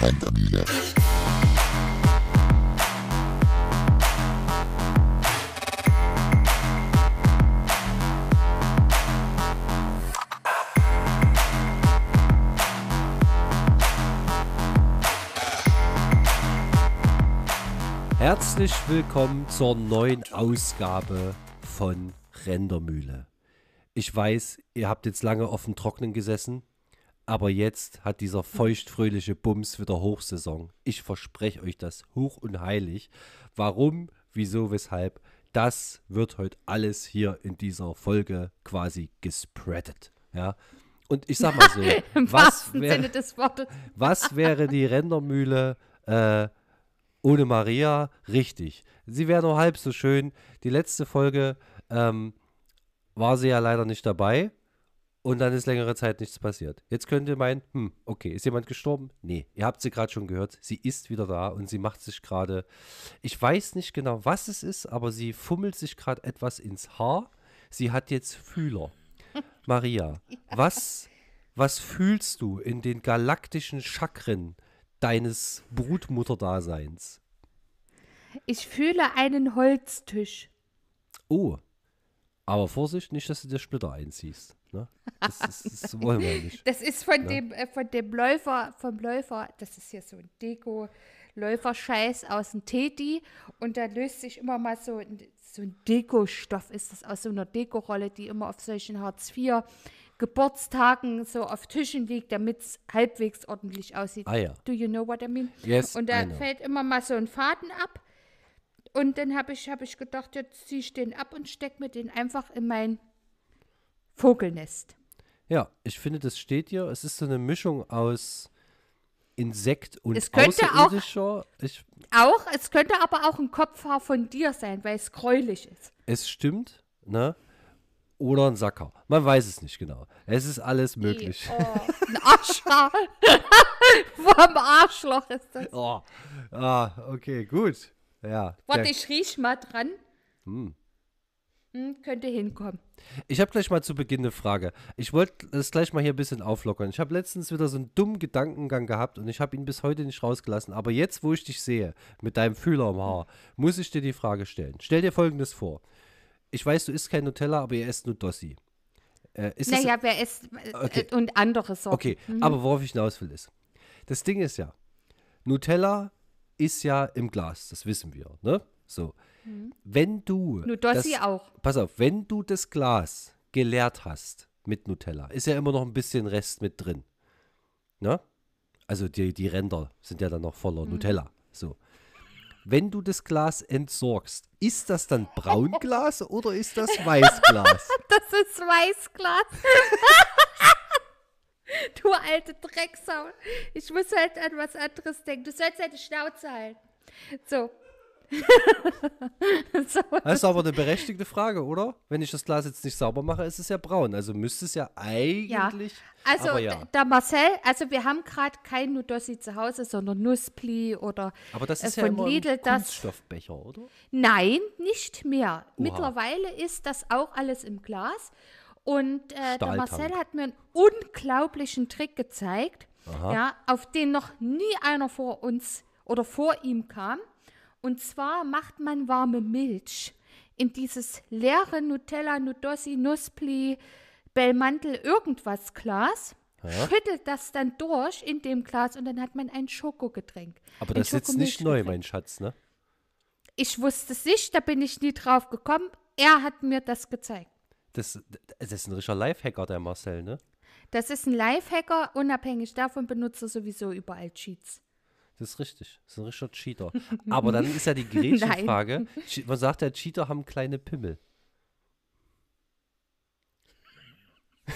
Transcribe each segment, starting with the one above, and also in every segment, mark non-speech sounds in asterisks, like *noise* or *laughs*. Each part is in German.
Rendermühle. Herzlich willkommen zur neuen Ausgabe von Rendermühle. Ich weiß, ihr habt jetzt lange auf dem Trocknen gesessen, aber jetzt hat dieser feuchtfröhliche Bums wieder Hochsaison. Ich verspreche euch das hoch und heilig. Warum, wieso, weshalb, das wird heute alles hier in dieser Folge quasi gespreadet. Ja. Und ich sag mal so, *laughs* was, wär, Sinne des Wortes. *laughs* was wäre die Rendermühle äh, ohne Maria? Richtig. Sie wäre nur halb so schön. Die letzte Folge ähm, war sie ja leider nicht dabei. Und dann ist längere Zeit nichts passiert. Jetzt könnt ihr meinen, hm, okay, ist jemand gestorben? Nee, ihr habt sie gerade schon gehört. Sie ist wieder da und sie macht sich gerade, ich weiß nicht genau, was es ist, aber sie fummelt sich gerade etwas ins Haar. Sie hat jetzt Fühler. *laughs* Maria, was, was fühlst du in den galaktischen Chakren deines Brutmutterdaseins? Ich fühle einen Holztisch. Oh, aber Vorsicht, nicht, dass du dir Splitter einziehst. Ne? Das, das, das wollen wir nicht. *laughs* Das ist von dem, äh, von dem Läufer, vom Läufer, das ist hier so ein Deko. Läuferscheiß aus dem Teddy und da löst sich immer mal so, ein- so ein Dekostoff ist das aus so einer Dekorolle, die immer auf solchen Hartz IV Geburtstagen so auf Tischen liegt, damit es halbwegs ordentlich aussieht. Ah ja. Do you know what I mean? Yes, Und da fällt immer mal so ein Faden ab. Und dann habe ich, hab ich gedacht, jetzt ziehe ich den ab und stecke mir den einfach in mein Vogelnest. Ja, ich finde, das steht hier. Es ist so eine Mischung aus Insekt und Es könnte auch-. Ich, Auch, es könnte aber auch ein Kopfhaar von dir sein, weil es gräulich ist. es stimmt, ne? Oder ein Sacker. Man weiß es nicht genau. Es ist alles möglich. Oh, *laughs* ein Arschhaar. *laughs* Vom Arschloch ist das. Oh. Ah, okay, gut. Ja. Warte, ich riech mal dran. Hm, könnte hinkommen. Ich habe gleich mal zu Beginn eine Frage. Ich wollte das gleich mal hier ein bisschen auflockern. Ich habe letztens wieder so einen dummen Gedankengang gehabt und ich habe ihn bis heute nicht rausgelassen. Aber jetzt, wo ich dich sehe, mit deinem Fühler im Haar, muss ich dir die Frage stellen. Stell dir folgendes vor. Ich weiß, du isst kein Nutella, aber ihr esst Nudossi. Äh, ist das, Naja, wer ist. äh, Okay. Und andere Sorten. Okay, aber worauf ich hinaus will ist, das Ding ist ja, Nutella ist ja im Glas, das wissen wir, ne? So. Wenn du Nudossi das, auch. Pass auf, wenn du das Glas geleert hast mit Nutella, ist ja immer noch ein bisschen Rest mit drin. Ne? Also die, die Ränder sind ja dann noch voller Nutella. So. Wenn du das Glas entsorgst, ist das dann Braunglas *laughs* oder ist das Weißglas? Das ist Weißglas. *laughs* *laughs* du alte Drecksau. Ich muss halt an was anderes denken. Du sollst halt die Schnauze halten. So. *laughs* so. Das ist aber eine berechtigte Frage, oder? Wenn ich das Glas jetzt nicht sauber mache, ist es ja braun. Also müsste es ja Ja, eigentlich. also ja. d- der Marcel, also wir haben gerade kein Nudossi zu Hause, sondern Nusspli oder Aber das äh, ist ja von immer Lidl ein das. Kunststoffbecher, oder? Nein, nicht mehr. Mittlerweile ist das auch alles im Glas. Und äh, der. Marcel hat mir einen unglaublichen Trick gezeigt, ja, auf den noch nie einer vor uns oder vor ihm kam. Und zwar macht man warme Milch in dieses leere Nutella, Nudossi, Nusspli, Belmantel, irgendwas Glas. Schüttelt das dann durch in dem Glas und dann hat man ein Schokogetränk. Aber das ist jetzt nicht neu, mein Schatz, ne? Ich wusste es nicht, da bin ich nie drauf gekommen. Er hat mir das gezeigt. Das, das ist ein richtiger Lifehacker, der Marcel, ne? Das ist ein Lifehacker, unabhängig davon benutzt er sowieso überall Cheats. Das ist richtig. Das ist ein richtiger Cheater. Aber dann ist ja die *laughs* Gretchenfrage. Che- Man sagt ja, Cheater haben kleine Pimmel. *laughs*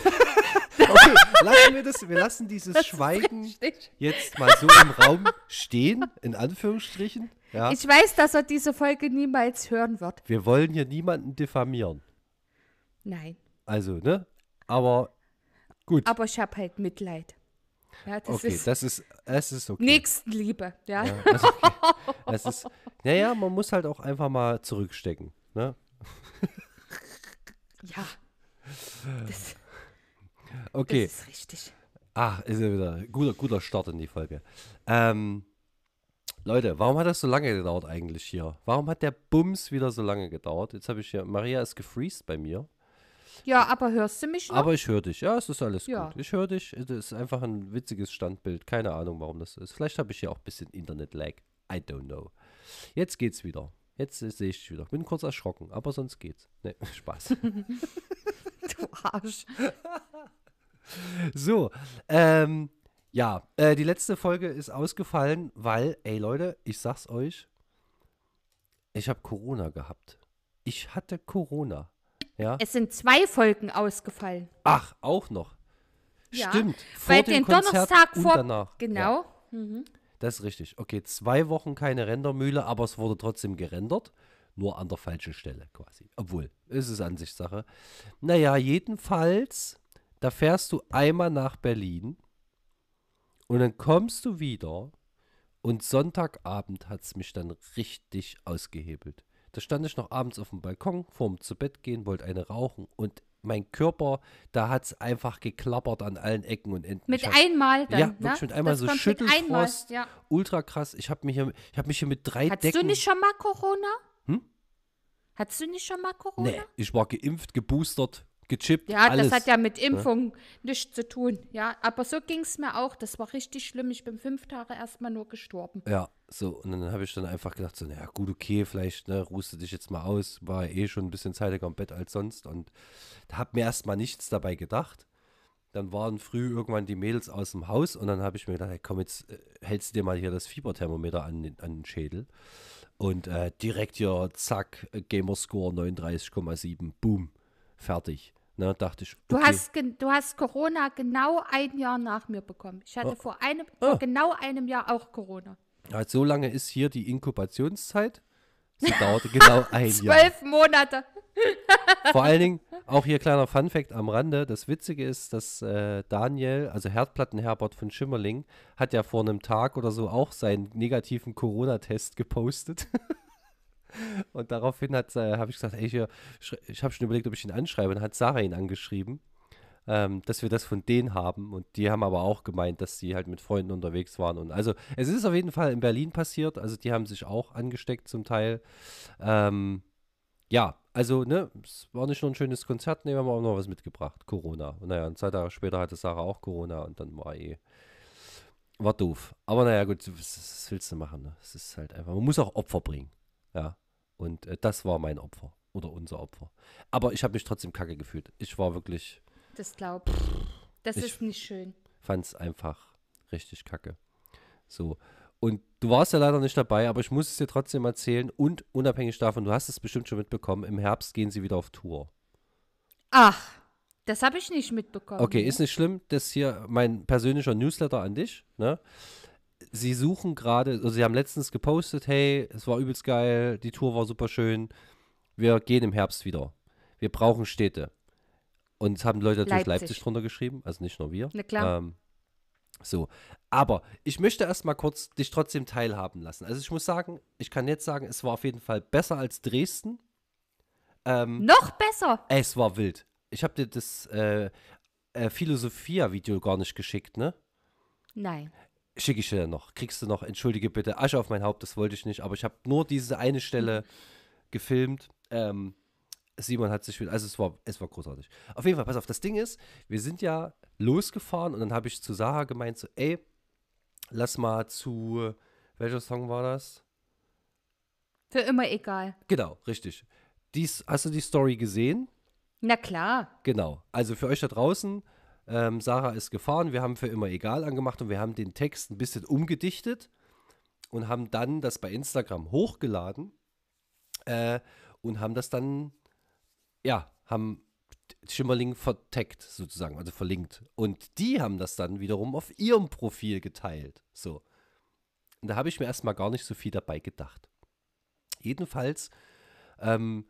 okay, lassen wir das, wir lassen dieses Schweigen Richtig. jetzt mal so im Raum stehen, in Anführungsstrichen. Ja. Ich weiß, dass er diese Folge niemals hören wird. wir wollen hier niemanden diffamieren. Nein. Also, ne? Aber gut. Aber ich habe halt Mitleid. Ja, das okay, ist das ist, es ist okay. Nächstenliebe. Ja. Ja, das ist okay. *laughs* Das ist, naja, man muss halt auch einfach mal zurückstecken. Ne? ja. Das, Okay, das ist richtig. Ach, ist ja wieder ein guter, guter Start in die Folge. Ähm, Leute, warum hat das so lange gedauert eigentlich hier? Warum hat der Bums wieder so lange gedauert? Jetzt habe ich hier, Maria ist gefreezed bei mir. Ja, aber hörst du mich noch? Aber ich höre dich. Ja, es ist alles Ja. gut. Ich höre dich. Es ist einfach ein witziges Standbild. Keine Ahnung, warum das ist. Vielleicht habe ich hier auch ein bisschen Internet-Lag. I don't know. Jetzt geht's wieder. Jetzt sehe ich dich wieder. Bin kurz erschrocken, aber sonst geht's. Ne, *laughs* Spaß. *laughs* du Arsch. so, ähm, ja, äh, die letzte Folge ist ausgefallen, weil, ey Leute, ich sag's euch, ich habe Corona gehabt. Ich hatte Corona. Ja. Es sind zwei Folgen ausgefallen. Ach, auch noch. Ja, Stimmt. Vor dem den Konzert Donnerstag und vor. danach. Ja. Genau. Mhm. Das ist richtig. Okay, zwei Wochen keine Rendermühle, aber es wurde trotzdem gerendert. Nur an der falschen Stelle quasi. Obwohl, es ist Ansichtssache. Naja, jedenfalls, da fährst du einmal nach Berlin und dann kommst du wieder und Sonntagabend hat es mich dann richtig ausgehebelt. Da stand ich noch abends auf dem Balkon vorm zu Bett gehen, wollte eine rauchen und mein Körper, da hat es einfach geklappert an allen Ecken und Enden. Mit hab- einmal dann. ja, ne? wirklich mit einmal Das so mit einmal, Schüttelfrost, Ja. ultra krass. Ich habe mich, hier- ich hab mich hier mit drei Hattest Decken. du nicht schon mal Corona? Hm? Hattest du nicht schon mal Corona? Nee, ich war geimpft, geboostert, gechippt, Ja, alles. das hat ja mit Impfung nichts zu tun. Ja, aber so ging es mir auch. Das war richtig schlimm. Ich bin fünf Tage erstmal nur gestorben. Ja, so, und dann habe ich dann einfach gedacht, so, naja, gut, okay, vielleicht, ne, ruhst du dich jetzt mal aus. War eh schon ein bisschen zeitiger im Bett als sonst und habe mir erstmal nichts dabei gedacht. Dann waren früh irgendwann die Mädels aus dem Haus und dann habe ich mir gedacht, hey, komm, jetzt äh, hältst du dir mal hier das Fieberthermometer an, den- an den Schädel. Und äh, direkt hier, zack, Gamerscore 39,7, boom, fertig. Ne, dachte ich, Du, okay. hast, gen- du hast Corona genau ein Jahr nach mir bekommen. Ich hatte vor, einem, Oh. vor genau einem Jahr auch Corona. Halt, so lange ist hier die Inkubationszeit. Sie *laughs* dauerte genau ein Jahr. Zwölf Monate. *laughs* Vor allen Dingen, auch hier kleiner Funfact am Rande. Das Witzige ist, dass äh, Daniel, also Herdplattenherbert von Schimmerling, hat ja vor einem Tag oder so auch seinen negativen Corona-Test gepostet. *laughs* Und daraufhin äh, habe ich gesagt, ey, schre- ich habe schon überlegt, ob ich ihn anschreibe. Und hat Sarah ihn angeschrieben, ähm, dass wir das von denen haben. Und die haben aber auch gemeint, dass sie halt mit Freunden unterwegs waren. Und also, es ist auf jeden Fall in Berlin passiert. Also, die haben sich auch angesteckt zum Teil. Ähm, ja, also, ne, es war nicht nur ein schönes Konzert, ne, wir haben auch noch was mitgebracht. Corona. Und naja, und zwei Tage später hatte Sarah auch Corona und dann war eh. War doof. Aber naja, gut, was, willst du machen? Ne? Es ist halt einfach, man muss auch Opfer bringen. Ja. Und äh, das war mein Opfer. Oder unser Opfer. Aber ich habe mich trotzdem kacke gefühlt. Ich war wirklich, Das glaub ich. Das Ich- ist nicht schön. fand es einfach richtig kacke. So. Und du warst ja leider nicht dabei, aber ich muss es dir trotzdem erzählen. Und unabhängig davon, du hast es bestimmt schon mitbekommen, im Herbst gehen sie wieder auf Tour. Ach, das habe ich nicht mitbekommen. Okay, ist nicht schlimm. Das hier mein persönlicher Newsletter an dich. Ne? Sie suchen gerade, also sie haben letztens gepostet, hey, es war übelst geil, die Tour war super schön. Wir gehen im Herbst wieder. Wir brauchen Städte. Und es haben Leute natürlich Leipzig, Leipzig. drunter geschrieben, also nicht nur wir. Na klar. Ähm, so, aber ich möchte erstmal kurz dich trotzdem teilhaben lassen. Also ich muss sagen, ich kann jetzt sagen, es war auf jeden Fall besser als Dresden. Ähm, Noch besser. es war wild. Ich habe dir das äh, äh, Philosophia-Video gar nicht geschickt, ne? Nein. Schicke ich dir noch. Kriegst du noch, entschuldige bitte, Asche auf mein Haupt, das wollte ich nicht, aber ich habe nur diese eine Stelle gefilmt. Ähm, Simon hat sich, also es war, es war großartig. Auf jeden Fall, pass auf, das Ding ist, wir sind ja losgefahren und dann habe ich zu Sarah gemeint, so, ey, lass mal zu, welcher Song war das? Für immer egal. Genau, richtig. Dies, hast du die Story gesehen? Na klar. Genau. Also für euch da draußen, ähm, Sarah ist gefahren, wir haben für immer egal angemacht und wir haben den Text ein bisschen umgedichtet und haben dann das bei Instagram hochgeladen äh, und haben das dann, ja, haben Schimmerling verteckt sozusagen, also verlinkt. Und die haben das dann wiederum auf ihrem Profil geteilt. So. Und da habe ich mir erstmal gar nicht so viel dabei gedacht. Jedenfalls ähm,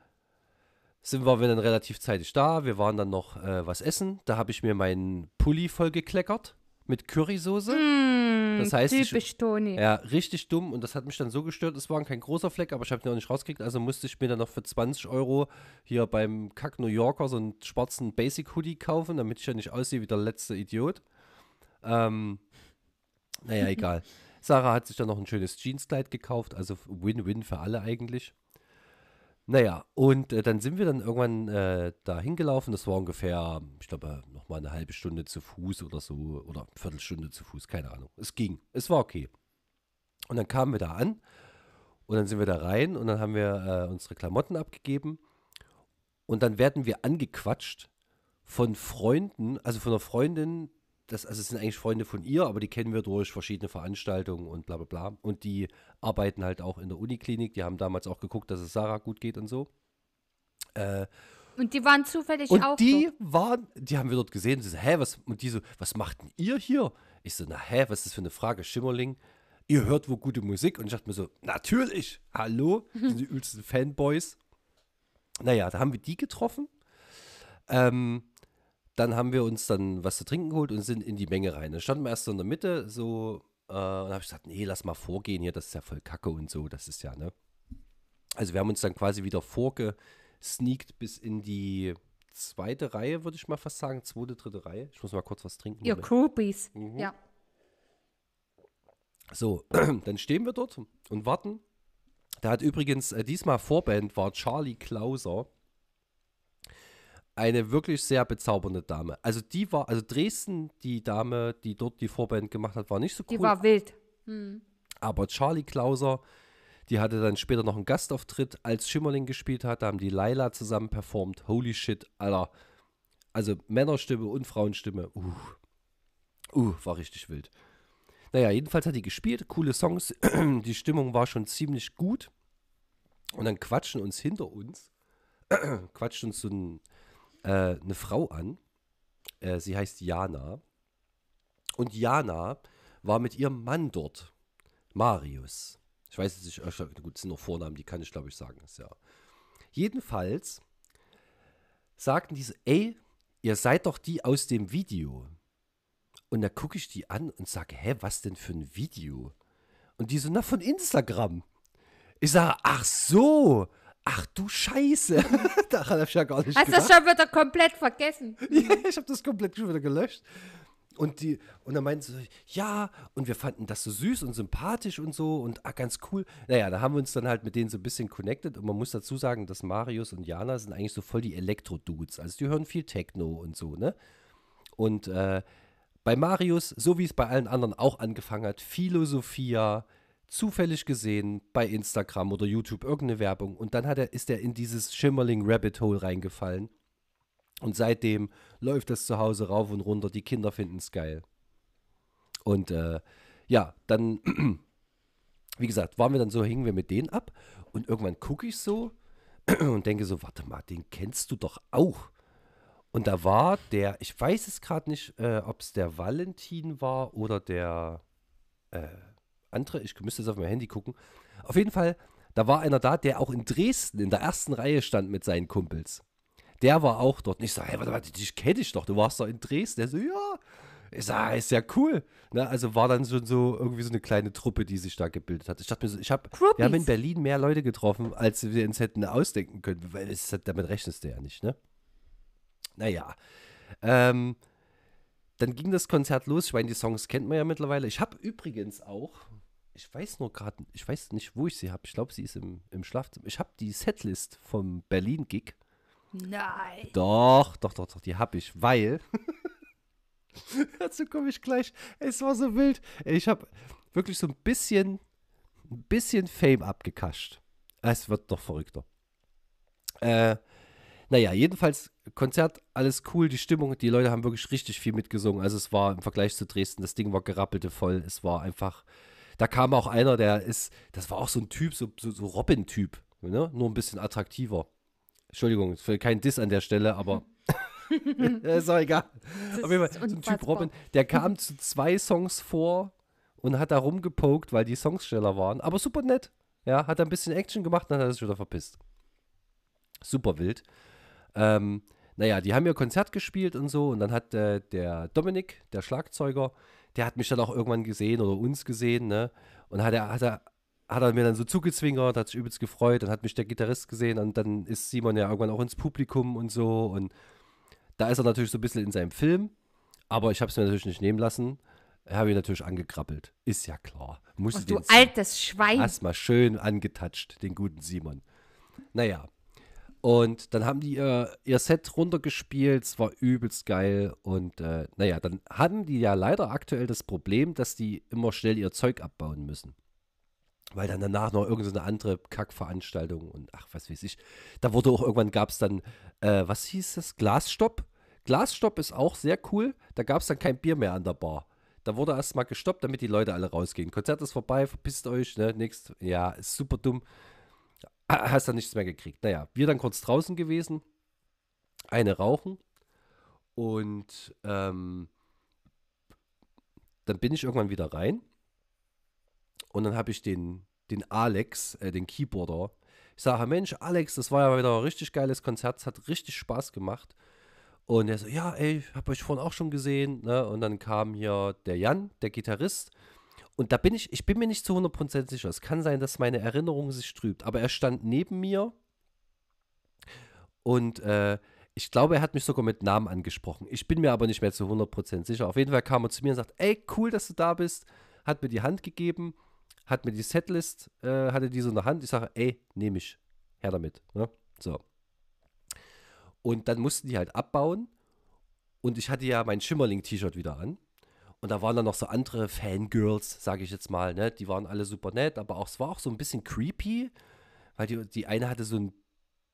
sind wir dann relativ zeitig da. Wir waren dann noch äh, was essen. Da habe ich mir meinen Pulli voll gekleckert mit Currysoße. Hm, Das heißt, ich- typisch Toni. Ja, richtig dumm und das hat mich dann so gestört. Es war kein großer Fleck, aber ich habe den auch nicht rausgekriegt. Also musste ich mir dann noch für 20 Euro hier beim Kack New Yorker so einen schwarzen Basic Hoodie kaufen, damit ich ja nicht aussehe wie der letzte Idiot. Ähm, naja, *laughs* egal. Sarah hat sich dann noch ein schönes Jeanskleid gekauft, also Win-Win für alle eigentlich. Naja, und äh, dann sind wir dann irgendwann äh, da hingelaufen. Das war ungefähr, ich glaube, nochmal eine halbe Stunde zu Fuß oder so, oder eine Viertelstunde zu Fuß, keine Ahnung. Es ging, es war okay. Und dann kamen wir da an und dann sind wir da rein und dann haben wir äh, unsere Klamotten abgegeben. Und dann werden wir angequatscht von Freunden, also von einer Freundin, das, also es sind eigentlich Freunde von ihr, aber die kennen wir durch verschiedene Veranstaltungen und bla bla bla. Und die arbeiten halt auch in der Uniklinik. Die haben damals auch geguckt, dass es Sarah gut geht und so. Äh, und die waren zufällig und auch die dort. waren, die haben wir dort gesehen. Sie so, hä, was, und die so, was macht denn ihr hier? Ich so, na hä, was ist das für eine Frage? Schimmerling, ihr hört wohl gute Musik? Und ich dachte mir so, natürlich, hallo, das *laughs* sind die übelsten Fanboys. Naja, da haben wir die getroffen. Ähm, dann haben wir uns dann was zu trinken geholt und sind in die Menge rein. Dann standen wir erst so in der Mitte, so, äh, und habe ich gesagt, nee, lass mal vorgehen hier, das ist ja voll Kacke und so, das ist ja, ne? Also wir haben uns dann quasi wieder vorgesneakt bis in die zweite Reihe, würde ich mal fast sagen, zweite, dritte Reihe. Ich muss mal kurz was trinken. Ihr Moment. Groupies. Mhm. Ja. So, *clears throat* dann stehen wir dort und warten. Da hat übrigens äh, diesmal Vorband war Charlie Klauser. Eine wirklich sehr bezaubernde Dame. Also die war, also Dresden, die Dame, die dort die Vorband gemacht hat, war nicht so cool. Die war wild. Hm. aber Charlie Klauser, die hatte dann später noch einen Gastauftritt, als Schimmerling gespielt hat. Da haben die Laila zusammen performt. Holy shit, Alter. Also Männerstimme und Frauenstimme. Uh, uh war richtig wild. Naja, jedenfalls hat die gespielt, coole Songs. *clears throat* Die Stimmung war schon ziemlich gut. Und dann quatschen uns hinter uns, *clears throat* quatscht uns so ein, äh, eine Frau an. Äh, sie heißt Jana. Und Jana war mit ihrem Mann dort. Marius. Ich weiß es nicht, äh, gut, das sind noch Vornamen, die kann ich glaube ich sagen. Das, ja. Jedenfalls sagten diese, ey, ihr seid doch die aus dem Video. Und da gucke ich die an und sage, hä, was denn für ein Video? Und die so, na, von Instagram. Ich sage, ach so, ach du Scheiße. *laughs* Daran habe ich ja gar nicht Hast du das schon wieder komplett vergessen? *laughs* Ja, ich habe das komplett schon wieder gelöscht. Und, die, und dann meinten sie, ja, und wir fanden das so süß und sympathisch und so und ah, ganz cool. Naja, da haben wir uns dann halt mit denen so ein bisschen connected und man muss dazu sagen, dass Marius und Jana sind eigentlich so voll die Elektro-Dudes. Also die hören viel Techno und so, ne? Und äh, bei Marius, so wie es bei allen anderen auch angefangen hat, Philosophia, zufällig gesehen bei Instagram oder YouTube irgendeine Werbung und dann hat er, ist er in dieses Schimmerling Rabbit Hole reingefallen. Und seitdem läuft das zu Hause rauf und runter. Die Kinder finden es geil. Und äh, ja, dann, *clears throat* wie gesagt, waren wir dann so, hingen wir mit denen ab. Und irgendwann gucke ich so *clears throat* und denke so, warte mal, den kennst du doch auch. Und da war der, ich weiß es gerade nicht, äh, ob es der Valentin war oder der äh, andere. Ich müsste jetzt auf mein Handy gucken. Auf jeden Fall, da war einer da, der auch in Dresden in der ersten Reihe stand mit seinen Kumpels. Der war auch dort. Und ich sage, hey, warte, warte, dich kenne ich doch. Du warst doch in Dresden. Der so, ja. Ich sage, ist ja cool. Ne, also war dann schon so irgendwie so eine kleine Truppe, die sich da gebildet hat. Ich dachte mir so, ich habe, wir haben in. Berlin mehr Leute getroffen, als wir uns hätten ausdenken können, weil es, damit rechnest du ja nicht, ne? Naja. Ähm, dann ging das Konzert los. Ich meine, die Songs kennt man ja mittlerweile. Ich habe übrigens auch, ich weiß nur gerade, ich weiß nicht, wo ich sie habe. Ich glaube, sie ist im, im Schlafzimmer. Ich habe die Setlist vom Berlin-Gig. Nein. Doch, doch, doch, doch, die habe ich, weil. *laughs* Dazu komme ich gleich. Es war so wild. Ich habe wirklich so ein bisschen, ein bisschen Fame abgekascht. Es wird noch verrückter. Äh, naja, jedenfalls Konzert, alles cool, die Stimmung, die Leute haben wirklich richtig viel mitgesungen. Also es war im Vergleich zu Dresden, das Ding war gerappelte voll. Es war einfach, da kam auch einer, der ist, das war auch so ein Typ, so, so, so Robin-Typ, ne? nur ein bisschen attraktiver. Entschuldigung, für kein Diss an der Stelle, aber *laughs* *laughs* ist auch egal. Auf jeden Fall, so ein Typ. Robin, der kam zu zwei Songs vor und hat da rumgepokt, weil die Songs schneller waren, aber super nett. Ja, hat ein bisschen Action gemacht und dann hat er sich wieder verpisst. Super wild. Ähm, naja, die haben ihr Konzert gespielt und so und dann hat äh, der Dominik, der Schlagzeuger, der hat mich dann auch irgendwann gesehen oder uns gesehen, ne? Und hat er, hat er, hat er mir dann so zugezwingert, hat sich übelst gefreut, dann hat mich der Gitarrist gesehen und dann ist Simon ja irgendwann auch ins Publikum und so und da ist er natürlich so ein bisschen in seinem Film, aber ich habe es mir natürlich nicht nehmen lassen Habe ich natürlich angekrabbelt. Ist ja klar. Musste Und du den altes Schwein. erstmal schön angetatscht, den guten Simon. Naja. Und dann haben die ihr, ihr Set runtergespielt, es war übelst geil. Und äh, naja, dann hatten die ja leider aktuell das Problem, dass die immer schnell ihr Zeug abbauen müssen. Weil dann danach noch irgendeine andere Kackveranstaltung und ach, was weiß ich. Da wurde auch irgendwann gab es dann, äh, was hieß das? Glasstopp. Glasstopp ist auch sehr cool. Da gab es dann kein Bier mehr an der Bar. Da wurde erstmal gestoppt, damit die Leute alle rausgehen. Konzert ist vorbei, verpisst euch, ne? Nix. Ja, ist super dumm. Hast dann nichts mehr gekriegt. Naja, wir dann kurz draußen gewesen. Eine rauchen. Und ähm, dann bin ich irgendwann wieder rein. Und dann habe ich den, den Alex, äh, den Keyboarder. Ich sage, Mensch, Alex, das war ja wieder ein richtig geiles Konzert. Es hat richtig Spaß gemacht. Und er so, ja, ey, ich habe euch vorhin auch schon gesehen. Ne? Und dann kam hier der Jan, der Gitarrist. Und da bin ich, ich bin mir nicht zu 100% sicher. Es kann sein, dass meine Erinnerung sich trübt. Aber er stand neben mir und äh, ich glaube, er hat mich sogar mit Namen angesprochen. Ich bin mir aber nicht mehr zu 100% sicher. Auf jeden Fall kam er zu mir und sagt, ey, cool, dass du da bist. Hat mir die Hand gegeben, hat mir die Setlist, äh, hatte die so in der Hand. Ich sage, ey, nehme ich. Her damit. Ne? So. Und dann mussten die halt abbauen. Und ich hatte ja mein Schimmerling-T-Shirt wieder an. Und da waren dann noch so andere Fangirls, sage ich jetzt mal, ne? Die waren alle super nett, aber auch, es war auch so ein bisschen creepy, weil die, die eine hatte so ein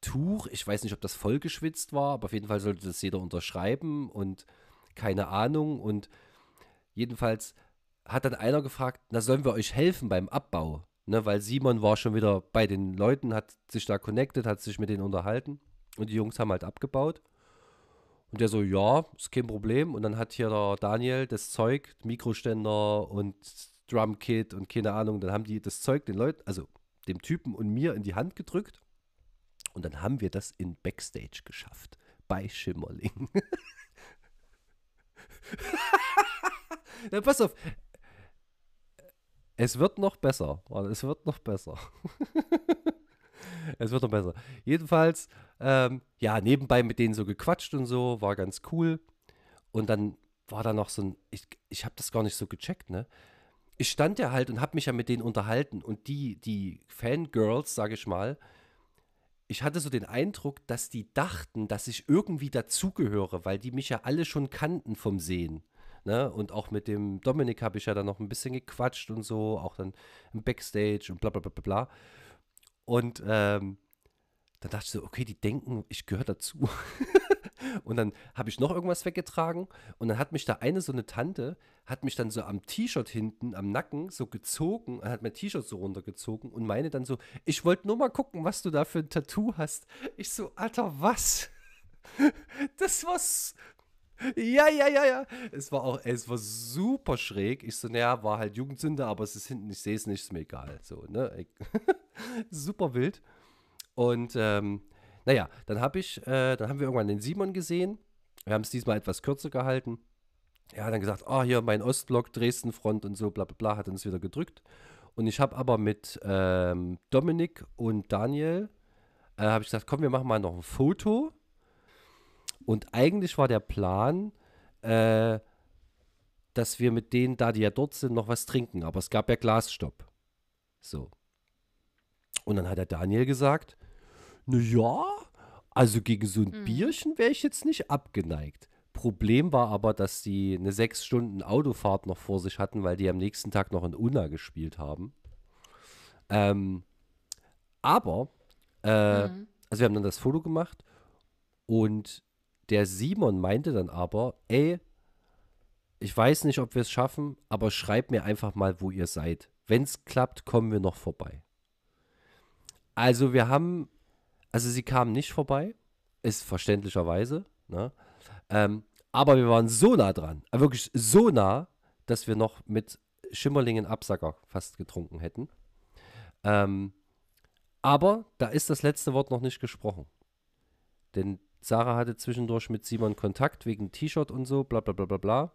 Tuch, ich weiß nicht, ob das vollgeschwitzt war, aber auf jeden Fall sollte das jeder unterschreiben und keine Ahnung. Und jedenfalls hat dann einer gefragt, na sollen wir euch helfen beim Abbau? Ne, weil Simon war schon wieder bei den Leuten, hat sich da connected, hat sich mit denen unterhalten und die Jungs haben halt abgebaut. Und der so, ja, ist kein Problem. Und dann hat hier der Daniel das Zeug, Mikroständer und Drumkit und keine Ahnung, dann haben die das Zeug den Leuten, also dem Typen und mir in die Hand gedrückt. Und dann haben wir das in Backstage geschafft. Bei Schimmerling. *laughs* Na, pass auf. Es wird noch besser. Es wird noch besser. *laughs* *laughs* es wird noch besser. Jedenfalls, ähm, ja, nebenbei mit denen so gequatscht und so, war ganz cool. Und dann war da noch so ein, ich, ich habe das gar nicht so gecheckt, ne? Ich stand ja halt und habe mich ja mit denen unterhalten und die, die Fangirls, sage ich mal, ich hatte so den Eindruck, dass die dachten, dass ich irgendwie dazugehöre, weil die mich ja alle schon kannten vom Sehen. Ne? Und auch mit dem Dominik habe ich ja dann noch ein bisschen gequatscht und so, auch dann im Backstage und bla bla bla bla bla. Und ähm, dann dachte ich so, okay, die denken, ich gehöre dazu. *laughs* und dann habe ich noch irgendwas weggetragen und dann hat mich da eine so eine Tante, hat mich dann so am T-Shirt hinten, am Nacken so gezogen, hat mein T-Shirt so runtergezogen und meine dann so, ich wollte nur mal gucken, was du da für ein Tattoo hast. Ich so, Alter, was? *laughs* Das war's. Ja, ja, ja, ja. Es war auch, es war super schräg. Ich so, naja, war halt Jugendsünde, aber es ist hinten, ich sehe es nicht, ist mir egal. So, ne? *laughs* Super wild. Und ähm, naja, dann habe ich, äh, dann haben wir irgendwann den Simon gesehen. Wir haben es diesmal etwas kürzer gehalten. Er hat dann gesagt, ah, hier mein Ostblock, Dresdenfront und so, bla bla bla, hat uns wieder gedrückt. Und ich habe aber mit ähm, Dominik und Daniel, äh, habe ich gesagt, komm, wir machen mal noch ein Foto. Und eigentlich war der Plan, äh, dass wir mit denen, da die ja dort sind, noch was trinken. Aber es gab ja Glasstopp. So. Und dann hat der Daniel gesagt, na ja, also gegen so ein Mhm. Bierchen wäre ich jetzt nicht abgeneigt. Problem war aber, dass die eine sechs Stunden Autofahrt noch vor sich hatten, weil die am nächsten Tag noch in Unna gespielt haben. Ähm, aber, äh, Mhm. also wir haben dann das Foto gemacht und der Simon meinte dann aber, ey, ich weiß nicht, ob wir es schaffen, aber schreibt mir einfach mal, wo ihr seid. Wenn es klappt, kommen wir noch vorbei. Also wir haben, also sie kamen nicht vorbei, ist verständlicherweise, ne? ähm, aber wir waren so nah dran, äh, wirklich so nah, dass wir noch mit Schimmerlingen Absacker fast getrunken hätten. Ähm, aber da ist das letzte Wort noch nicht gesprochen. Denn Sarah hatte zwischendurch mit Simon Kontakt wegen T-Shirt und so, bla bla bla bla bla.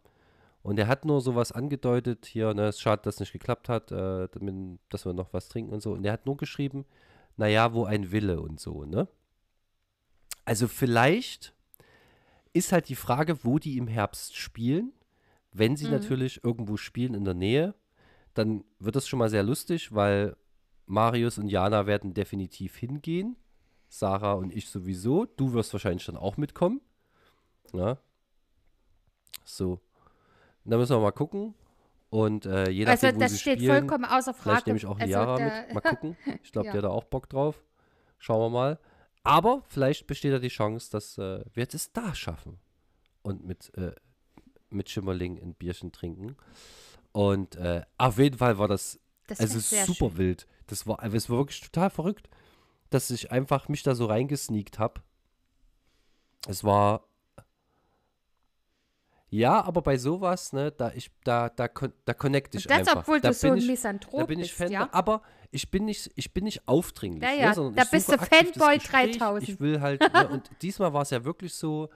Und er hat nur sowas angedeutet, hier, ne, es ist schade, dass es nicht geklappt hat, äh, dass wir noch was trinken und so. Und er hat nur geschrieben, naja, wo ein Wille und so, ne? Also vielleicht ist halt die Frage, wo die im Herbst spielen, Wenn sie natürlich irgendwo spielen in der Nähe, dann wird das schon mal sehr lustig, weil Marius und Jana werden definitiv hingehen. Sarah und ich sowieso. Du wirst wahrscheinlich dann auch mitkommen. Ja. So. Und dann müssen wir mal gucken. Und äh, je Also nachdem, wo das sie steht spielen, vollkommen außer Frage. Vielleicht nehme ich auch also Liara mit. Mal gucken. Ich glaube, *laughs* Ja. der hat da auch Bock drauf. Schauen wir mal. Aber vielleicht besteht da die Chance, dass äh, wir es da schaffen. Und mit, äh, mit Schimmerling ein Bierchen trinken. Und äh, auf jeden Fall war das, Das also super schön. wild. Das war, also es war wirklich total verrückt, dass ich einfach mich da so reingesneakt habe. Es war ja, aber bei sowas, ne, da ich, da, da, da connecte ich Und das, einfach. obwohl da du so ein ich, Misanthrop da bin ich bist, Fan, ja? aber ich bin nicht, ich bin nicht aufdringlich. Ja, ne, ja, sondern da bist du Fanboy Gespräch. 3000. Ich will halt, ne, *laughs* und diesmal war es ja wirklich so,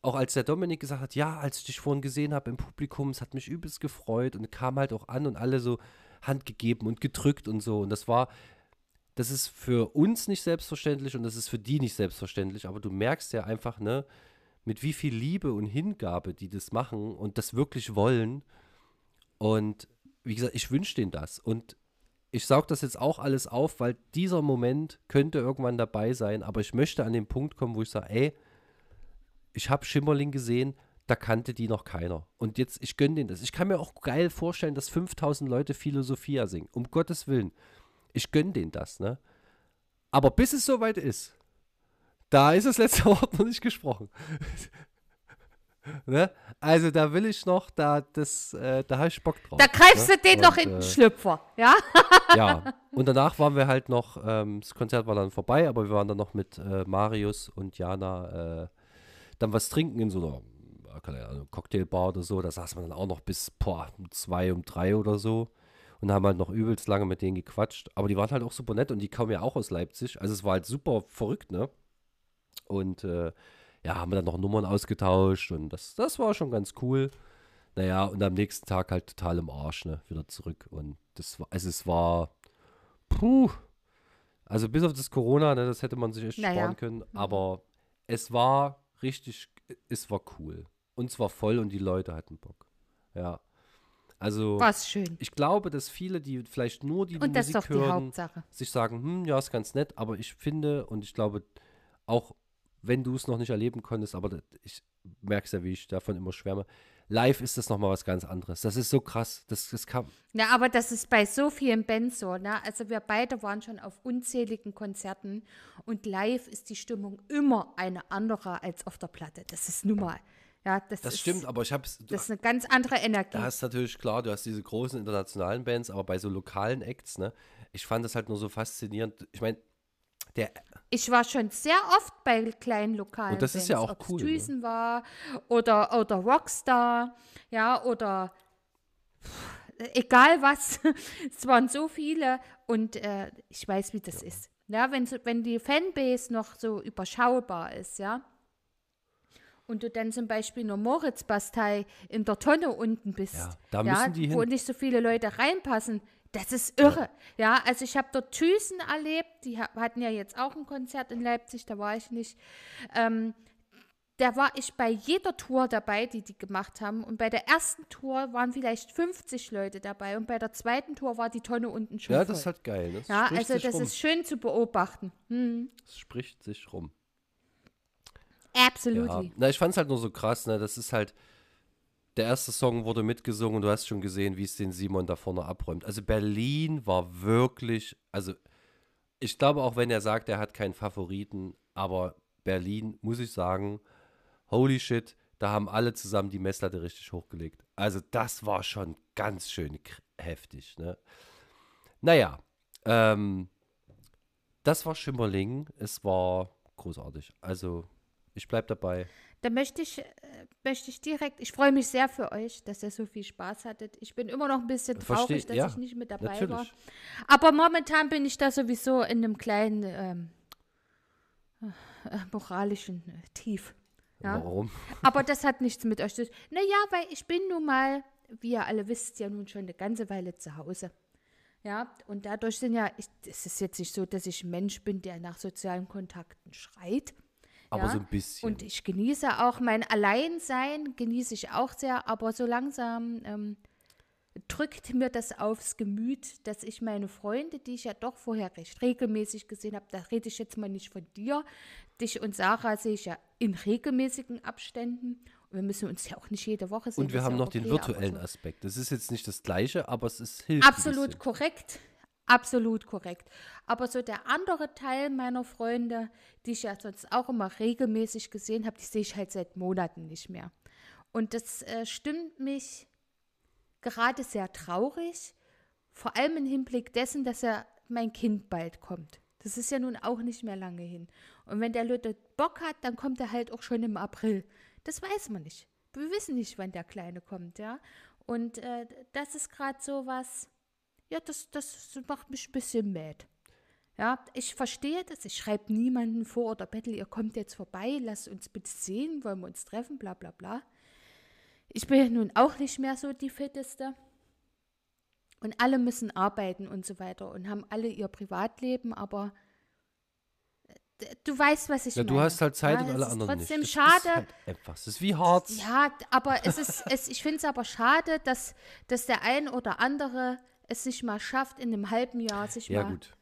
auch als der Dominik gesagt hat, ja, als ich dich vorhin gesehen habe im Publikum, es hat mich übelst gefreut und kam halt auch an und alle so Hand gegeben und gedrückt und so. Und das war, das ist für uns nicht selbstverständlich und das ist für die nicht selbstverständlich, aber du merkst ja einfach, ne, mit wie viel Liebe und Hingabe die das machen und das wirklich wollen. Und wie gesagt, ich wünsche denen das. Und ich saug das jetzt auch alles auf, weil dieser Moment könnte irgendwann dabei sein, aber ich möchte an den Punkt kommen, wo ich sage, ey, ich habe Schimmerling gesehen, da kannte die noch keiner. Und jetzt, ich gönne denen das. Ich kann mir auch geil vorstellen, dass 5000 Leute Philosophia singen. Um Gottes Willen. Ich gönne denen das, ne? Aber bis es soweit ist, da ist das letzte *laughs* Wort noch nicht gesprochen. *laughs* ne? Also da will ich noch, da, das, äh, da habe ich Bock drauf. Da greifst ne? du den noch Und, in den äh, Schlüpfer, ja? *laughs* ja, und danach waren wir halt noch, ähm, das Konzert war dann vorbei, aber wir waren dann noch mit äh, Marius und Jana äh, dann was trinken in so einer, keine Ahnung, Cocktailbar oder so. Da saß man dann auch noch bis boah, um zwei, um drei oder so und haben halt noch übelst lange mit denen gequatscht. Aber die waren halt auch super nett und die kommen ja auch aus Leipzig. Also es war halt super verrückt, ne? Und äh, ja, haben wir dann noch Nummern ausgetauscht und das, das war schon ganz cool. Naja, und am nächsten Tag halt total im Arsch, ne? Wieder zurück. Und das war, also es war, puh. Also bis auf das Corona, ne, das hätte man sich echt Naja. sparen können. Aber es war richtig, es war cool. Und es war voll und die Leute hatten Bock. Ja. Also, War's schön. ich glaube, dass viele, die vielleicht nur die Und das ist Musik die hören, Hauptsache. sich sagen, hm, ja, ist ganz nett, aber ich finde und ich glaube, auch wenn du es noch nicht erleben konntest, aber ich merke es ja, wie ich davon immer schwärme, live ist das nochmal was ganz anderes. Das ist so krass. Das, das kann, Ja, aber das ist bei so vielen Bands so, ne? Also wir beide waren schon auf unzähligen Konzerten und live ist die Stimmung immer eine andere als auf der Platte. Das ist nun mal. Ja, das, das ist, stimmt, aber ich habe es. Das ist eine ganz andere Energie. Da hast natürlich klar, du hast diese großen internationalen Bands, aber bei so lokalen Acts, ne, ich fand das halt nur so faszinierend. Ich meine, der, Ich war schon sehr oft bei kleinen lokalen Und das ist ja Bands, auch ob's cool, ne? Düsen war oder, oder Rockstar, ja, oder egal was. *laughs* es waren so viele und äh, ich weiß, wie das ist. Ja, wenn, so, wenn die Fanbase noch so überschaubar ist, ja. Und du dann zum Beispiel nur Moritz-Bastei in der Tonne unten bist, Ja, da müssen die wo hin. nicht so viele Leute reinpassen. Das ist irre. Ja, also ich habe dort Thyssen erlebt. Die ha- hatten ja jetzt auch ein Konzert in Leipzig, da war ich nicht. Ähm, da war ich bei jeder Tour dabei, die die gemacht haben. Und bei der ersten Tour waren vielleicht 50 Leute dabei. Und bei der zweiten Tour war die Tonne unten schon ja, voll. das ist halt geil. Ne? Das ja, also das rum. ist schön zu beobachten. Hm, Das spricht sich rum. Absolutely. Ja. Na, ich fand es halt nur so krass, ne? Das ist halt. Der erste Song wurde mitgesungen und du hast schon gesehen, wie es den Simon da vorne abräumt. Also Berlin war wirklich, also ich glaube auch, wenn er sagt, er hat keinen Favoriten, aber Berlin, muss ich sagen, holy shit, da haben alle zusammen die Messlatte richtig hochgelegt. Also das war schon ganz schön heftig, ne? Naja, ähm, das war Schimmerling. Es war großartig. Also ich bleib dabei. Da möchte ich, äh, möchte ich direkt, ich freue mich sehr für euch, dass ihr so viel Spaß hattet. Ich bin immer noch ein bisschen Versteh- traurig, dass ja, ich nicht mit dabei natürlich. war. Aber momentan bin ich da sowieso in einem kleinen ähm, äh, moralischen äh, Tief. Ja? Warum? Aber das hat nichts mit euch zu tun. Naja, weil ich bin nun mal, wie ihr alle wisst, ja nun schon eine ganze Weile zu Hause. Ja, und dadurch sind ja, ich, es ist jetzt nicht so, dass ich ein Mensch bin, der nach sozialen Kontakten schreit. Aber ja? so ein bisschen. Und ich genieße auch mein Alleinsein, genieße ich auch sehr, aber so langsam ähm, drückt mir das aufs Gemüt, dass ich meine Freunde, die ich ja doch vorher recht regelmäßig gesehen habe, da rede ich jetzt mal nicht von dir, dich und Sarah sehe ich ja in regelmäßigen Abständen. Und wir müssen uns ja auch nicht jede Woche sehen. Und wir haben ja noch okay, den virtuellen so. Aspekt. Das ist jetzt nicht das Gleiche, aber es ist hilft. ein Absolut korrekt. Absolut korrekt. Aber so der andere Teil meiner Freunde, die ich ja sonst auch immer regelmäßig gesehen habe, die sehe ich halt seit Monaten nicht mehr. Und das äh, stimmt mich gerade sehr traurig, vor allem im Hinblick dessen, dass ja mein Kind bald kommt. Das ist ja nun auch nicht mehr lange hin. Und wenn der Leute Bock hat, dann kommt er halt auch schon im April. Das weiß man nicht. Wir wissen nicht, wann der Kleine kommt, ja. Und äh, das ist gerade so was, ja, das, das macht mich ein bisschen mad. Ja, ich verstehe das. Ich schreibe niemanden vor oder bettel, ihr kommt jetzt vorbei, lasst uns bitte sehen, wollen wir uns treffen, bla bla bla. Ich bin ja nun auch nicht mehr so die Fitteste. Und alle müssen arbeiten und so weiter und haben alle ihr Privatleben, aber äh, du weißt, was ich Ja, meine. du hast halt Zeit ja, und alle anderen trotzdem nicht. Das schade. Ist halt einfach. Es ist wie Harz. Ja, aber es ist, es, ich finde es aber schade, dass, dass der ein oder andere es nicht mal schafft, in einem halben Jahr sich Ja, mal gut.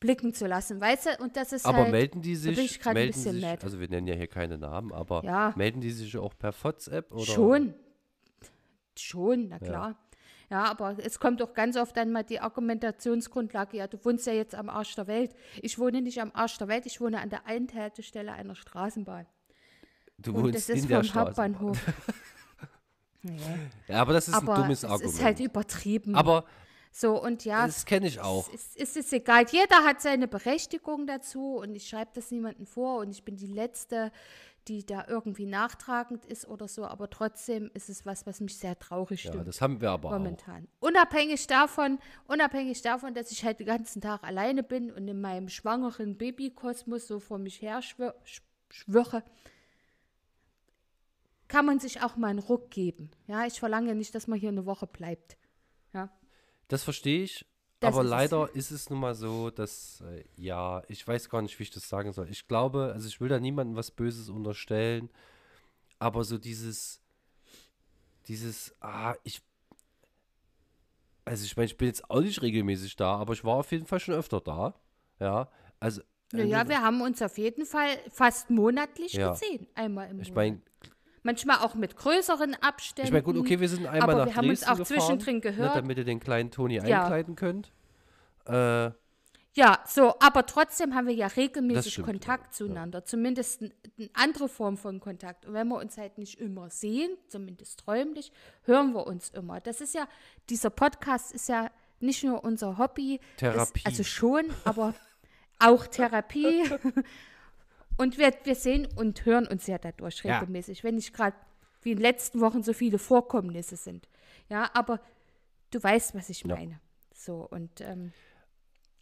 blicken zu lassen, weißt du? Und das ist Aber halt, melden die da bin sich, ich grad ein melden bisschen sich, mad. also wir nennen ja hier keine Namen, aber Ja. melden die sich auch per WhatsApp oder? Schon. Schon, na klar. Ja. aber es kommt auch ganz oft dann mal die Argumentationsgrundlage, ja, du wohnst ja jetzt am Arsch der Welt. Ich wohne nicht am Arsch der Welt, ich wohne an der Endhaltestelle einer Straßenbahn. Du Und wohnst das ist vom. Hauptbahnhof. *laughs* Ja, aber das ist aber ein dummes es Argument. ist halt übertrieben. aber so, und ja, das kenne ich auch. Es ist, es ist egal. Jeder hat seine Berechtigung dazu und ich schreibe das niemandem vor und ich bin die Letzte, die da irgendwie nachtragend ist oder so, aber trotzdem ist es was, was mich sehr traurig Ja, stimmt. das haben wir aber auch. momentan. Unabhängig davon, unabhängig davon, dass ich halt den ganzen Tag alleine bin und in meinem schwangeren Babykosmos so vor mich her schwör, sch- schwöre, kann man sich auch mal einen Ruck geben. Ja, ich verlange nicht, dass man hier eine Woche bleibt. Das verstehe ich. Das aber ist es. leider ist es nun mal so, dass, äh, ja, ich weiß gar nicht, wie ich das sagen soll. Ich glaube, also ich will da niemandem was Böses unterstellen, aber so dieses, dieses, ah, ich, also ich meine, ich bin jetzt auch nicht regelmäßig da, aber ich war auf jeden Fall schon öfter da. Ja, also. Naja, wir haben uns auf jeden Fall fast monatlich Ja. gesehen, einmal im ich Monat. meine, Manchmal auch mit größeren Abständen. ich meine, gut, okay, wir sind einmal aber nach wir haben uns auch gefahren, zwischendrin ne, gehört. damit ihr den kleinen Toni Ja. einkleiden könnt. Äh, Ja, so, aber trotzdem haben wir ja regelmäßig stimmt, Kontakt ja. zueinander. Zumindest n- eine andere Form von Kontakt. Und wenn wir uns halt nicht immer sehen, zumindest räumlich, hören wir uns immer. Das ist ja, dieser Podcast ist ja nicht nur unser Hobby. Therapie. Das, also schon, aber auch Therapie. *laughs* *laughs* Und wir, wir sehen und hören uns ja dadurch Ja. regelmäßig, wenn nicht gerade wie in den letzten Wochen so viele Vorkommnisse sind. Ja, aber du weißt, was ich Ja. meine. So, und ähm,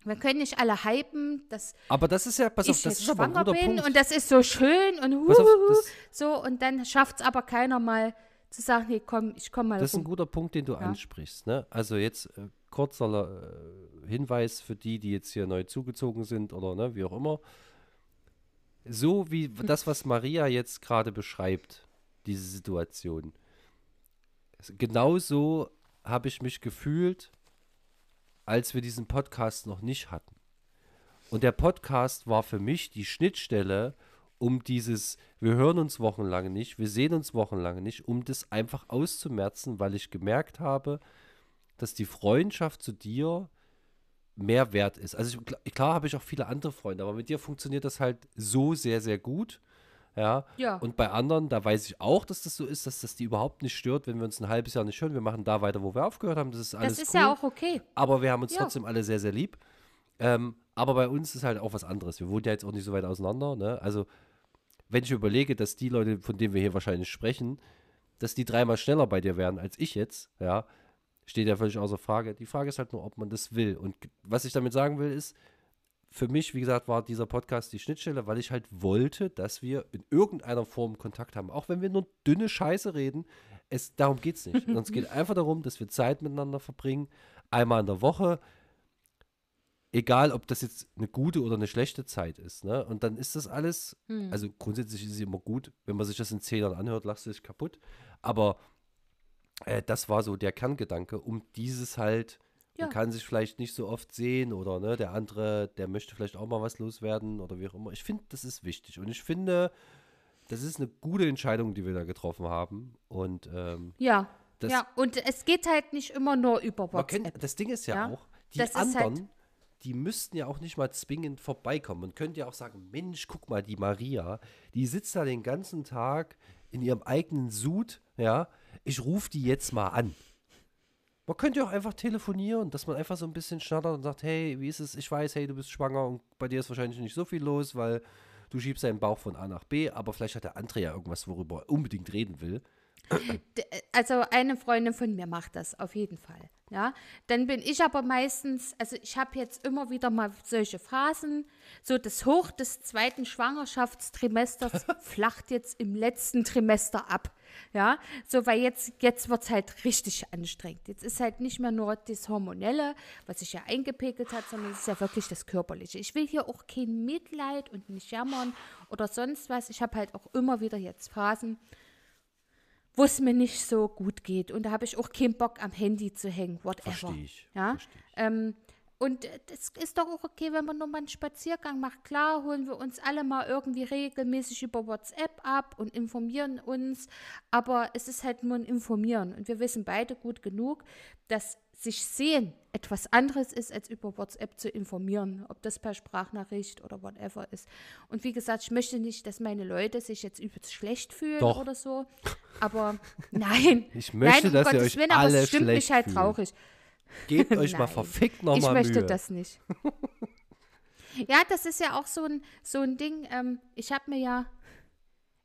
wir können nicht alle hypen, dass aber das ist ja, pass auf, ich das ist aber ein schwanger bin Punkt. und das ist so schön und auf, huhuhu, das- so und dann schafft es aber keiner mal zu sagen, nee, komm, ich komm mal Das ist ein rum. guter Punkt, den du ansprichst. Ne? Also jetzt äh, kurzer äh, Hinweis für die, die jetzt hier neu zugezogen sind oder ne, wie auch immer. So wie das, was Maria jetzt gerade beschreibt, diese Situation. Genau so habe ich mich gefühlt, als wir diesen Podcast noch nicht hatten. Und der Podcast war für mich die Schnittstelle, um dieses, wir hören uns wochenlang nicht, wir sehen uns wochenlang nicht, um das einfach auszumerzen, weil ich gemerkt habe, dass die Freundschaft zu dir mehr wert ist. Also ich, klar, habe ich auch viele andere Freunde, aber mit dir funktioniert das halt so sehr, sehr gut. Ja. Ja. Und bei anderen, da weiß ich auch, dass das so ist, dass das die überhaupt nicht stört, wenn wir uns ein halbes Jahr nicht hören. Wir machen da weiter, wo wir aufgehört haben. Das ist alles Das ist cool. ja auch okay. Aber wir haben uns Ja. trotzdem alle sehr, sehr lieb. Ähm, aber bei uns ist halt auch was anderes. Wir wohnen ja jetzt auch nicht so weit auseinander. Ne? Also, wenn ich überlege, dass die Leute, von denen wir hier wahrscheinlich sprechen, dass die dreimal schneller bei dir wären als ich jetzt, ja, steht ja völlig außer Frage. Die Frage ist halt nur, ob man das will. Und was ich damit sagen will, ist, für mich, wie gesagt, war dieser Podcast die Schnittstelle, weil ich halt wollte, dass wir in irgendeiner Form Kontakt haben. Auch wenn wir nur dünne Scheiße reden, es, darum geht es nicht. *laughs* Sondern es geht einfach darum, dass wir Zeit miteinander verbringen, einmal in der Woche. egal ob das jetzt eine gute oder eine schlechte Zeit ist, ne? Und dann ist das alles, Hm. also grundsätzlich ist es immer gut, wenn man sich das in zehn Jahren anhört, lacht es sich kaputt. Aber äh, das war so der Kerngedanke, um dieses halt, Ja. man kann sich vielleicht nicht so oft sehen oder ne, der andere, der möchte vielleicht auch mal was loswerden oder wie auch immer. Ich finde, das ist wichtig und ich finde, das ist eine gute Entscheidung, die wir da getroffen haben. Und ähm, Ja. Das- ja, und es geht halt nicht immer nur über WhatsApp. könnte, das Ding ist ja, Ja, auch, die das halt- anderen, die müssten ja auch nicht mal zwingend vorbeikommen. Man könnte ja auch sagen, Mensch, guck mal, die Maria, die sitzt da den ganzen Tag in ihrem eigenen Sud, ja, ich rufe die jetzt mal an. Man könnte ja auch einfach telefonieren, dass man einfach so ein bisschen schnattert und sagt, hey, wie ist es? Ich weiß, hey, du bist schwanger und bei dir ist wahrscheinlich nicht so viel los, weil du schiebst deinen Bauch von A nach B, aber vielleicht hat der andere ja irgendwas, worüber er unbedingt reden will. Also eine Freundin von mir macht das auf jeden Fall. Ja, dann bin ich aber meistens, also ich habe jetzt immer wieder mal solche Phasen, so das Hoch des zweiten Schwangerschaftstrimesters *laughs* flacht jetzt im letzten Trimester ab. Ja, so weil jetzt, jetzt wird es halt richtig anstrengend. Jetzt ist halt nicht mehr nur das Hormonelle, was sich ja eingepegelt hat, sondern es ist ja wirklich das Körperliche. Ich will hier auch kein Mitleid und nicht jammern oder sonst was. Ich habe halt auch immer wieder jetzt Phasen, wo es mir nicht so gut geht. Und da habe ich auch keinen Bock am Handy zu hängen, whatever. Verstehe ich. Ja? versteh ich. Ähm, und das ist doch auch okay, wenn man nur mal einen Spaziergang macht. Klar, holen wir uns alle mal irgendwie regelmäßig über WhatsApp ab und informieren uns. Aber es ist halt nur ein Informieren. Und wir wissen beide gut genug, dass sich sehen etwas anderes ist, als über WhatsApp zu informieren. Ob das per Sprachnachricht oder whatever ist. Und wie gesagt, ich möchte nicht, dass meine Leute sich jetzt übelst schlecht fühlen Doch. oder so. Aber *laughs* nein. Ich möchte, nein, um dass ihr Gottes euch Willen, aber alle es stimmt mich schlecht halt fühlt. traurig. Gebt euch mal *laughs* verfickt Ich nochmal Mühe. möchte das nicht. ja, das ist ja auch so ein, so ein Ding. Ähm, ich habe mir ja,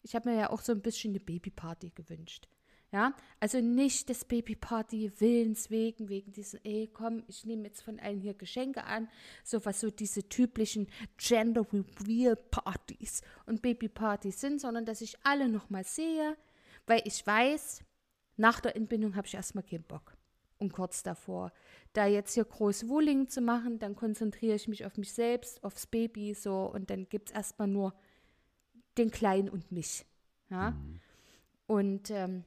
ich habe mir ja auch so ein bisschen eine Babyparty gewünscht. Ja, also nicht das Babyparty willens wegen, wegen diesen, ey, komm, ich nehme jetzt von allen hier Geschenke an, so was so diese typischen Gender Reveal Partys und Babypartys sind, sondern dass ich alle nochmal sehe, weil ich weiß, nach der Entbindung habe ich erstmal keinen Bock. Und kurz davor, da jetzt hier groß Wohling zu machen, dann konzentriere ich mich auf mich selbst, aufs Baby so und dann gibt es erstmal nur den Kleinen und mich. Ja? Und ähm,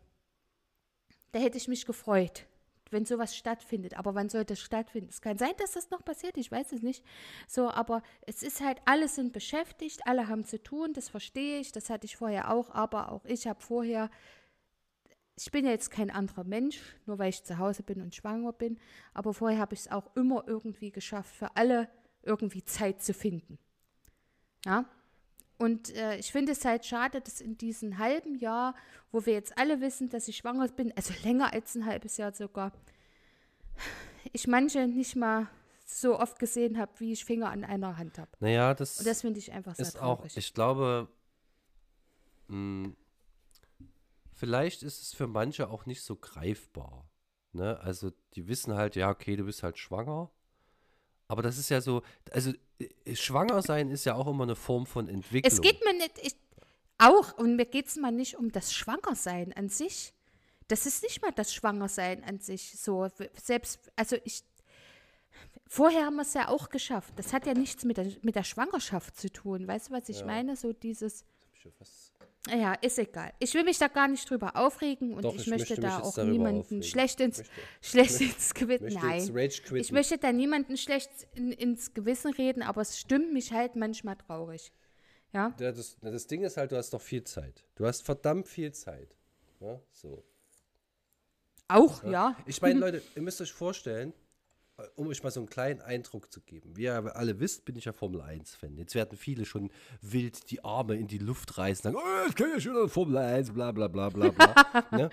da hätte ich mich gefreut, wenn sowas stattfindet. Aber wann soll das stattfinden? Es kann sein, dass das noch passiert, ich weiß es nicht. So, aber es ist halt, alle sind beschäftigt, alle haben zu tun, das verstehe ich, das hatte ich vorher auch, aber auch ich habe vorher ich bin jetzt kein anderer Mensch, nur weil ich zu Hause bin und schwanger bin, aber vorher habe ich es auch immer irgendwie geschafft, für alle irgendwie Zeit zu finden. Ja. Und äh, ich finde es halt schade, dass in diesem halben Jahr, wo wir jetzt alle wissen, dass ich schwanger bin, also länger als ein halbes Jahr sogar, ich manche nicht mal so oft gesehen habe, wie ich Finger an einer Hand habe. Naja, das, Und das finde ich einfach sehr ist auch, traurig. ich glaube, mh, vielleicht ist es für manche auch nicht so greifbar. Ne? Also die wissen halt, ja, okay, du bist halt schwanger. Aber das ist ja so, also äh, schwanger sein ist ja auch immer eine Form von Entwicklung. Es geht mir nicht, ich, auch, und mir geht es mal nicht um das Schwangersein an sich. Das ist nicht mal das Schwangersein an sich. So, selbst, also ich, vorher haben wir es ja auch geschafft. Das hat ja nichts mit der, mit der Schwangerschaft zu tun. Weißt du, was ich meine? So dieses, ja, ist egal. Ich will mich da gar nicht drüber aufregen und Doch, ich, ich möchte, möchte da auch niemanden aufregen. schlecht ins, Möchte. schlecht ins *laughs* Gewissen. Nein. Ich möchte da niemanden schlecht in, ins Gewissen reden, aber es stimmt mich halt manchmal traurig. Ja. Ja, das, das Ding ist halt, du hast doch viel Zeit. Du hast verdammt viel Zeit. Ja, so. Auch, ja. Ich meine, *laughs* Leute, ihr müsst euch vorstellen, um euch mal so einen kleinen Eindruck zu geben. Wie ihr alle wisst, bin ich ja Formel 1-Fan. Jetzt werden viele schon wild die Arme in die Luft reißen, sagen, oh, ich kann ja schon Formel 1, bla bla bla bla bla. *laughs* ne?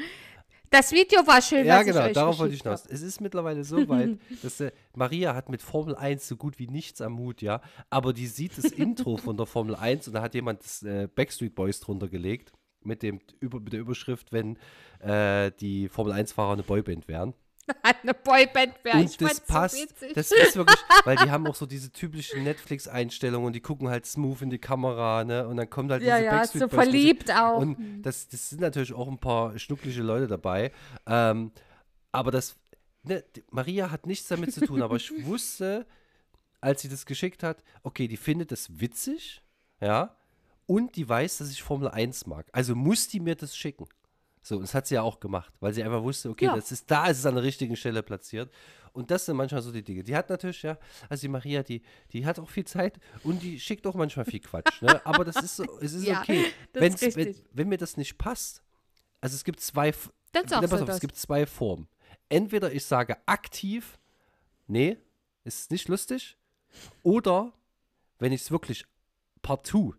Das Video war schön, Ja, genau, ich darauf wollte ich hinaus. Es ist mittlerweile so weit, *laughs* dass äh, Maria hat mit Formel 1 so gut wie nichts am Hut, ja. Aber die sieht das *laughs* Intro von der Formel 1 und da hat jemand das äh, Backstreet Boys drunter gelegt mit, dem, über, mit der Überschrift, wenn äh, die Formel 1-Fahrer eine Boyband wären. *laughs* Eine Boyband wäre. Und ich das passt. So das ist wirklich, *laughs* weil die haben auch so diese typischen Netflix-Einstellungen und die gucken halt smooth in die Kamera, ne? Und dann kommt halt ja, diese ja, Backstreet so Boys Musik. verliebt auch. Und das, das sind natürlich auch ein paar schnuckliche Leute dabei. Ähm, aber das, ne, Maria hat nichts damit zu tun, aber ich *laughs* wusste, als sie das geschickt hat, okay, die findet das witzig, ja, und die weiß, dass ich Formel 1 mag. Also muss die mir das schicken. So, und das hat sie ja auch gemacht, weil sie einfach wusste, okay, Ja. das ist, da ist es an der richtigen Stelle platziert. Und das sind manchmal so die Dinge. Die hat natürlich, ja, also die Maria, die, die hat auch viel Zeit und die schickt auch manchmal viel Quatsch, ne? Aber das ist so, es ist *laughs* Ja, okay. Wenn's, ist wenn, wenn mir das nicht passt, also es gibt zwei, Dann sagst auf, das. es gibt zwei Formen. Entweder ich sage aktiv, nee, ist nicht lustig, oder wenn ich es wirklich partout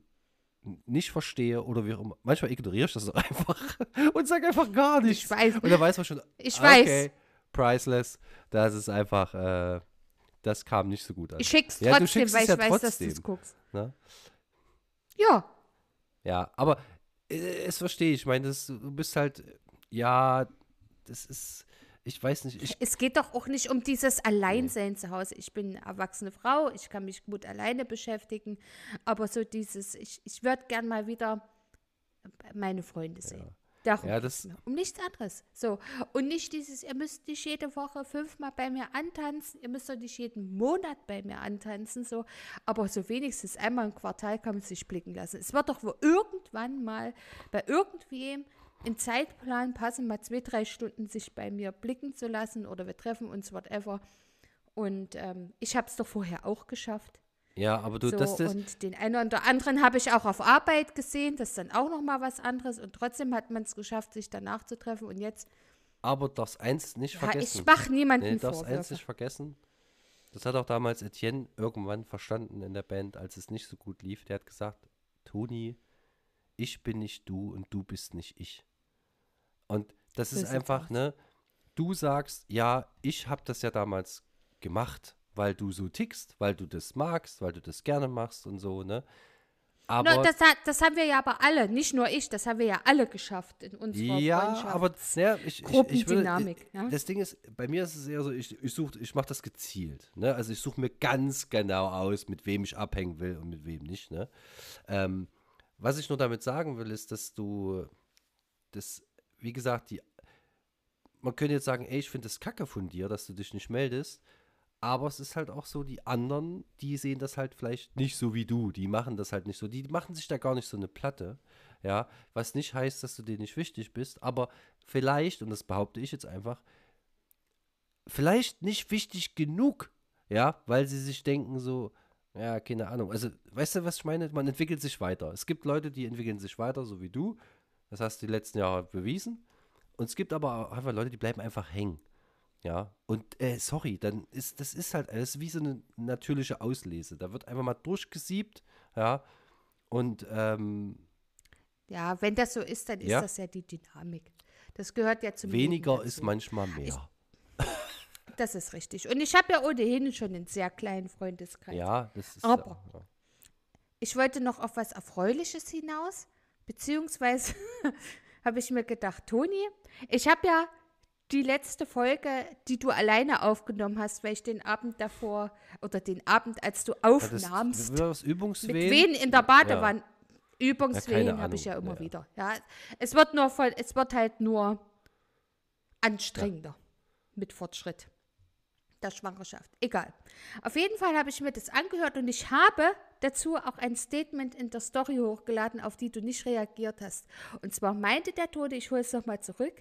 nicht verstehe oder wie auch immer, manchmal ignoriere ich das *laughs* einfach und sage einfach gar nichts. Ich weiß. Und dann weiß man schon, Ich ah, weiß. okay, priceless, das ist einfach, äh, das kam nicht so gut an. Ich schick's Ja, trotzdem, schickst weil ich ja weiß, dass du trotzdem. es guckst. Ne? Ja, Ja, aber äh, es verstehe ich. Ich meine, das- du bist halt, ja, das ist, ich weiß nicht, ich es geht doch auch nicht um dieses Alleinsein zu Hause. Ich bin eine erwachsene Frau, ich kann mich gut alleine beschäftigen, aber so dieses, ich, ich würde gern mal wieder meine Freunde sehen. Darum Ja, das-. Um nichts anderes. So. Und nicht dieses, ihr müsst nicht jede Woche fünfmal bei mir antanzen, ihr müsst doch nicht jeden Monat bei mir antanzen, so. Aber so wenigstens einmal im Quartal kann man sich blicken lassen. Es wird doch wohl irgendwann mal bei irgendwem im Zeitplan passen, mal zwei, drei Stunden sich bei mir blicken zu lassen oder wir treffen uns, whatever. Und ähm, ich habe es doch vorher auch geschafft. Ja, aber du, So, das, das, und den einen oder anderen habe ich auch auf Arbeit gesehen, das ist dann auch noch mal was anderes und trotzdem hat man es geschafft, sich danach zu treffen und jetzt, aber darfst eins nicht ja, vergessen. ich mache niemanden nee, darfst eins nicht vergessen. Das hat auch damals Etienne irgendwann verstanden in der Band, als es nicht so gut lief. Der hat gesagt, Toni, ich bin nicht du und du bist nicht ich. Und das ist einfach, ne, du sagst, ja, ich habe das ja damals gemacht, weil du so tickst, weil du das magst, weil du das gerne machst und so, ne. Aber No, das, hat, das haben wir ja aber alle, nicht nur ich, das haben wir ja alle geschafft in unserer Ja, Freundschaft. aber ja, ich, ich, ich würde, Gruppendynamik, ja. Das Ding ist, bei mir ist es eher so, ich, ich suche, ich mache das gezielt. Ne? Also ich suche mir ganz genau aus, mit wem ich abhängen will und mit wem nicht. Ne? Ähm, was ich nur damit sagen will, ist, dass du das, wie gesagt, die, man könnte jetzt sagen, ey, ich finde das kacke von dir, dass du dich nicht meldest. Aber es ist halt auch so, die anderen, die sehen das halt vielleicht nicht so wie du. Die machen das halt nicht so. Die machen sich da gar nicht so eine Platte. Ja, was nicht heißt, dass du denen nicht wichtig bist, aber vielleicht, und das behaupte ich jetzt einfach, vielleicht nicht wichtig genug. Ja, weil sie sich denken so, ja, keine Ahnung. Also, weißt du, was ich meine? Man entwickelt sich weiter. Es gibt Leute, die entwickeln sich weiter, so wie du. Das hast du die letzten Jahre bewiesen. Und es gibt aber auch einfach Leute, die bleiben einfach hängen. Ja, und äh, sorry, dann ist das ist halt ist wie so eine natürliche Auslese. Da wird einfach mal durchgesiebt, ja. Und ähm, ja, wenn das so ist, dann ist Ja. das ja die Dynamik. Das gehört ja zum weniger ist manchmal mehr. Das ist richtig. Und ich habe ja ohnehin schon einen sehr kleinen Freundeskreis. Ja, das ist. Aber- ja. Ich wollte noch auf was Erfreuliches hinaus, beziehungsweise *laughs* habe ich mir gedacht, Toni, ich habe ja die letzte Folge, die du alleine aufgenommen hast, weil ich den Abend davor oder den Abend, als du Ja, das, aufnahmst, das, mit. Wehen in der Badewanne. Ja, Übungswehen keine habe ich ja immer ja. wieder. Ja, es wird nur voll, es wird halt nur anstrengender mit Fortschritt der Schwangerschaft. Egal. Auf jeden Fall habe ich mir das angehört und ich habe dazu auch ein Statement in der Story hochgeladen, auf die du nicht reagiert hast. Und zwar meinte der Tode, ich hole es nochmal zurück,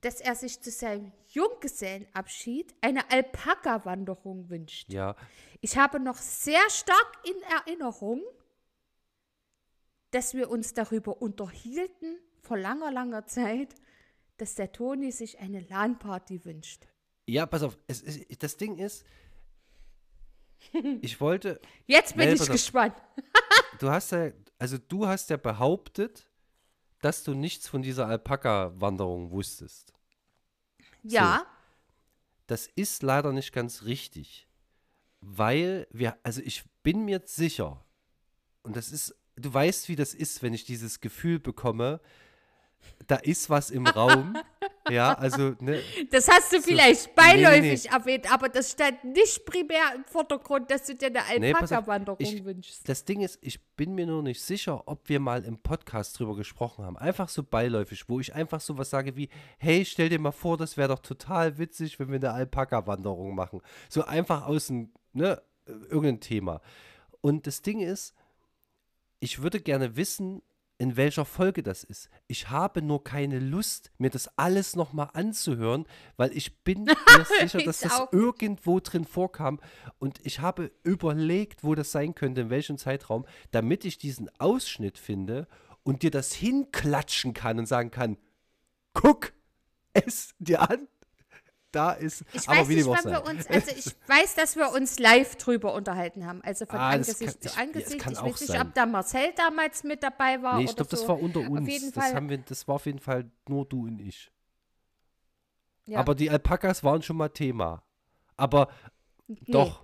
dass er sich zu seinem Junggesellenabschied eine Alpaka-Wanderung wünscht. Ja, Ich habe noch sehr stark in Erinnerung, dass wir uns darüber unterhielten, vor langer, langer Zeit, dass der Toni sich eine LAN-Party wünscht. ja, pass auf. Es, es, das Ding ist, *laughs* ich wollte, Jetzt bin Nee, ich gespannt. *laughs* du hast ja, also du hast ja behauptet, dass du nichts von dieser Alpaka-Wanderung wusstest. Ja, Das ist leider nicht ganz richtig, weil wir, also ich bin mir sicher, und das ist, du weißt, wie das ist, wenn ich dieses Gefühl bekomme, da ist was im *laughs* Raum. Ja, also, ne, das hast du vielleicht nee, beiläufig erwähnt, aber das stand nicht primär im Vordergrund, dass du dir eine Nee, Alpaka-Wanderung ich- wünschst. das Ding ist, ich bin mir nur nicht sicher, ob wir mal im Podcast drüber gesprochen haben. Einfach so beiläufig, wo ich einfach so was sage wie, hey, stell dir mal vor, das wäre doch total witzig, wenn wir eine Alpaka-Wanderung machen. So einfach aus dem, ne, äh, irgendein Thema. Und das Ding ist, ich würde gerne wissen, in welcher Folge das ist. Ich habe nur keine Lust, mir das alles nochmal anzuhören, weil ich bin *laughs* mir sicher, dass das irgendwo drin vorkam. Und ich habe überlegt, wo das sein könnte, in welchem Zeitraum, damit ich diesen Ausschnitt finde und dir das hinklatschen kann und sagen kann, guck es dir an. Da ist, Ich aber weiß wie nicht, wann wir uns, also ich weiß, dass wir uns live drüber unterhalten haben, also von Ah, das Angesicht kann- zu ich- ja, es Angesicht. kann ich weiß nicht, ob da Marcel damals mit dabei war Nee, ich glaube, das so. war unter uns. jeden das, Fall- haben wir, das war auf jeden Fall nur du und ich. Ja. Aber die Alpakas waren schon mal Thema. Aber Nee, doch,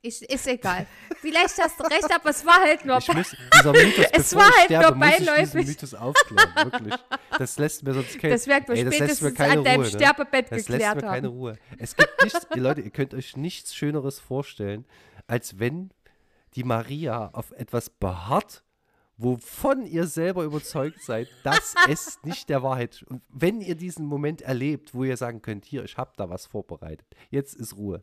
Ich, ist egal. Vielleicht hast du recht, aber es war halt nur. ich muss, dieser Mythos, *laughs* Es war halt sterbe, nur muss ich beiläufig. Mythos aufklären, wirklich. Das lässt mir sonst kein, Das werden wir ey, das lässt mir spätestens keine an deinem Ruhe, ne? Sterbebett Das lässt geklärt mir keine haben. Ruhe. Es gibt nichts, ihr Leute, ihr könnt euch nichts Schöneres vorstellen, als wenn die Maria auf etwas beharrt, wovon ihr selber überzeugt seid, dass *laughs* es nicht der Wahrheit Und wenn ihr diesen Moment erlebt, wo ihr sagen könnt, hier, ich habe da was vorbereitet, jetzt ist Ruhe,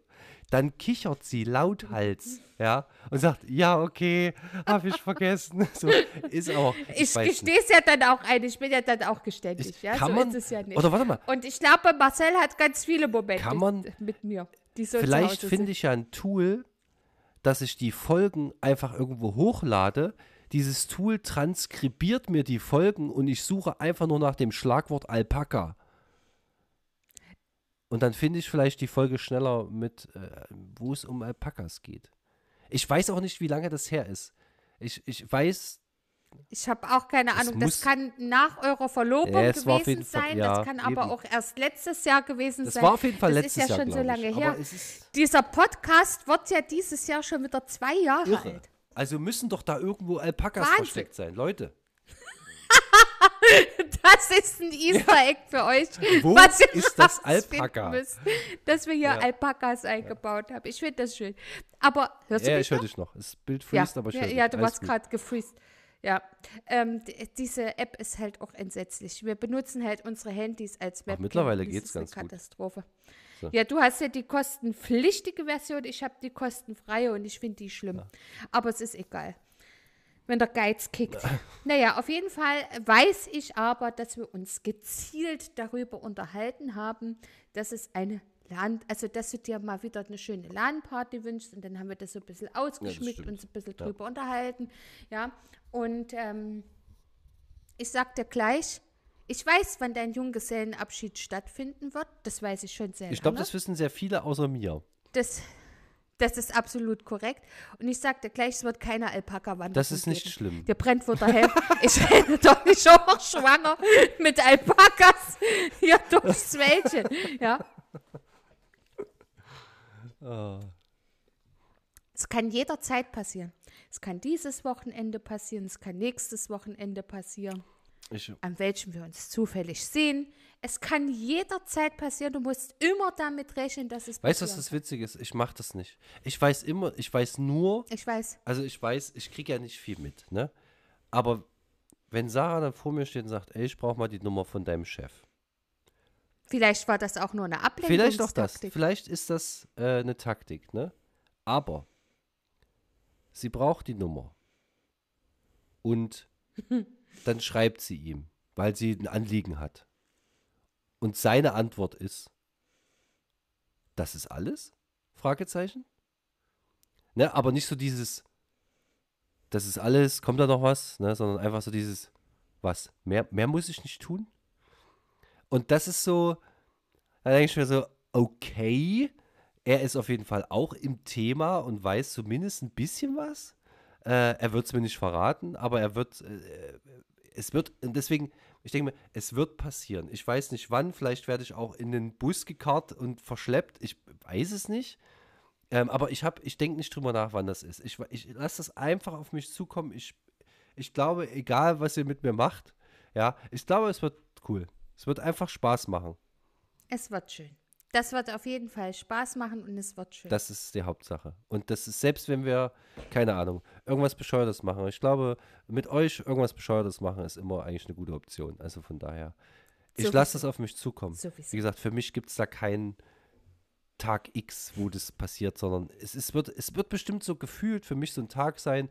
dann kichert sie lauthals, ja, und sagt, ja, okay, habe ich vergessen. *laughs* So, ist auch, ich, Ich gestehe es ja dann auch ein, ich bin ja dann auch geständig, Ich- ja, kann so man- ist es ja nicht. Oder warte mal, Und ich glaube, Marcel hat ganz viele Momente Kann man- mit mir, die so Vielleicht finde ich ja ein Tool, dass ich die Folgen einfach irgendwo hochlade. Dieses Tool transkribiert mir die Folgen und ich suche einfach nur nach dem Schlagwort Alpaka. Und dann finde ich vielleicht die Folge schneller mit, äh, wo es um Alpakas geht. Ich weiß auch nicht, wie lange das her ist. Ich, ich weiß, Ich habe auch keine Ahnung. muss- Das kann nach eurer Verlobung Ja, gewesen jeden Fall- sein. ja, das kann aber eben. auch erst letztes Jahr gewesen das sein. war auf jeden Fall das letztes ist ja Jahr, schon so glaub lange her. Dieser Podcast wird ja dieses Jahr schon wieder zwei Jahre irre. alt. Also müssen doch da irgendwo Alpakas Wahnsinn. versteckt sein. Leute, *laughs* Das ist ein Easter Egg für euch. Wo was ihr ist das Alpaka? müsst, dass wir hier Ja. Alpakas eingebaut haben. Ich finde das schön. Aber hörst du ja, mich ich höre dich noch. Das Bild Ja, freest, aber ich ja, ja du warst gerade gefreezed. Ja, ähm, diese App ist halt auch entsetzlich. Wir benutzen halt unsere Handys als Webcam. mittlerweile Das geht's ist eine ganz gut. Katastrophe. So. Ja, du hast ja die kostenpflichtige Version, ich habe die kostenfreie und ich finde die schlimm. Aber es ist egal. Wenn der Geiz kickt. *laughs* naja, auf jeden Fall weiß ich aber, dass wir uns gezielt darüber unterhalten haben, dass es eine LAN, also dass du dir mal wieder eine schöne LAN-Party wünschst und dann haben wir das so ein bisschen ausgeschmückt stimmt. und so ein bisschen drüber unterhalten. Ja, und ähm, ich sag dir gleich, ich weiß, wann dein Junggesellenabschied stattfinden wird. Das weiß ich schon sehr Ich glaube, das wissen sehr viele außer mir. Das, das ist absolut korrekt. Und ich sag dir gleich, es wird keine Alpaka-Wanderung Das ist nicht geben. schlimm. Der Helm. *laughs* Ich renne doch nicht auch schwanger mit Alpakas hier durchs Wäldchen. Ja. Ah. Es kann jederzeit passieren. Es kann dieses Wochenende passieren, es kann nächstes Wochenende passieren, Ich, an welchem wir uns zufällig sehen. Es kann jederzeit passieren. Du musst immer damit rechnen, dass es weißt du, was das Witzige ist? Ich mache das nicht. Ich weiß immer, ich weiß nur. Ich weiß. also ich weiß, ich kriege ja nicht viel mit, ne? Aber wenn Sarah dann vor mir steht und sagt, ey, ich brauche mal die Nummer von deinem Chef. Vielleicht war das auch nur eine Ablenkung. Vielleicht auch das. Vielleicht ist das äh, eine Taktik, ne? Aber sie braucht die Nummer. Und *laughs* dann schreibt sie ihm, weil sie ein Anliegen hat. Und seine Antwort ist, das ist alles? Fragezeichen. Ne, aber nicht so dieses, das ist alles, kommt da noch was, ne, sondern einfach so dieses, was, mehr, mehr muss ich nicht tun? Und das ist so, da denke ich mir so, okay, er ist auf jeden Fall auch im Thema und weiß zumindest ein bisschen was. Äh, er wird es mir nicht verraten, aber er wird, äh, es wird, deswegen, ich denke mir, es wird passieren. Ich weiß nicht wann, vielleicht werde ich auch in den Bus gekarrt und verschleppt. Ich weiß es nicht. Ähm, aber ich ich denke nicht drüber nach, wann das ist. Ich, ich lasse das einfach auf mich zukommen. Ich, ich glaube, egal was ihr mit mir macht, ja, ich glaube, es wird cool. Es wird einfach Spaß machen. Es wird schön. Das wird auf jeden Fall Spaß machen und es wird schön. Das ist die Hauptsache. Und das ist, selbst wenn wir, keine Ahnung, irgendwas Bescheuertes machen. Ich glaube, mit euch irgendwas Bescheuertes machen ist immer eigentlich eine gute Option. Also von daher, ich lasse das auf mich zukommen. Sowieso. Wie gesagt, für mich gibt es da keinen Tag X, wo das passiert, sondern es, ist, wird, es wird bestimmt so gefühlt für mich so ein Tag sein,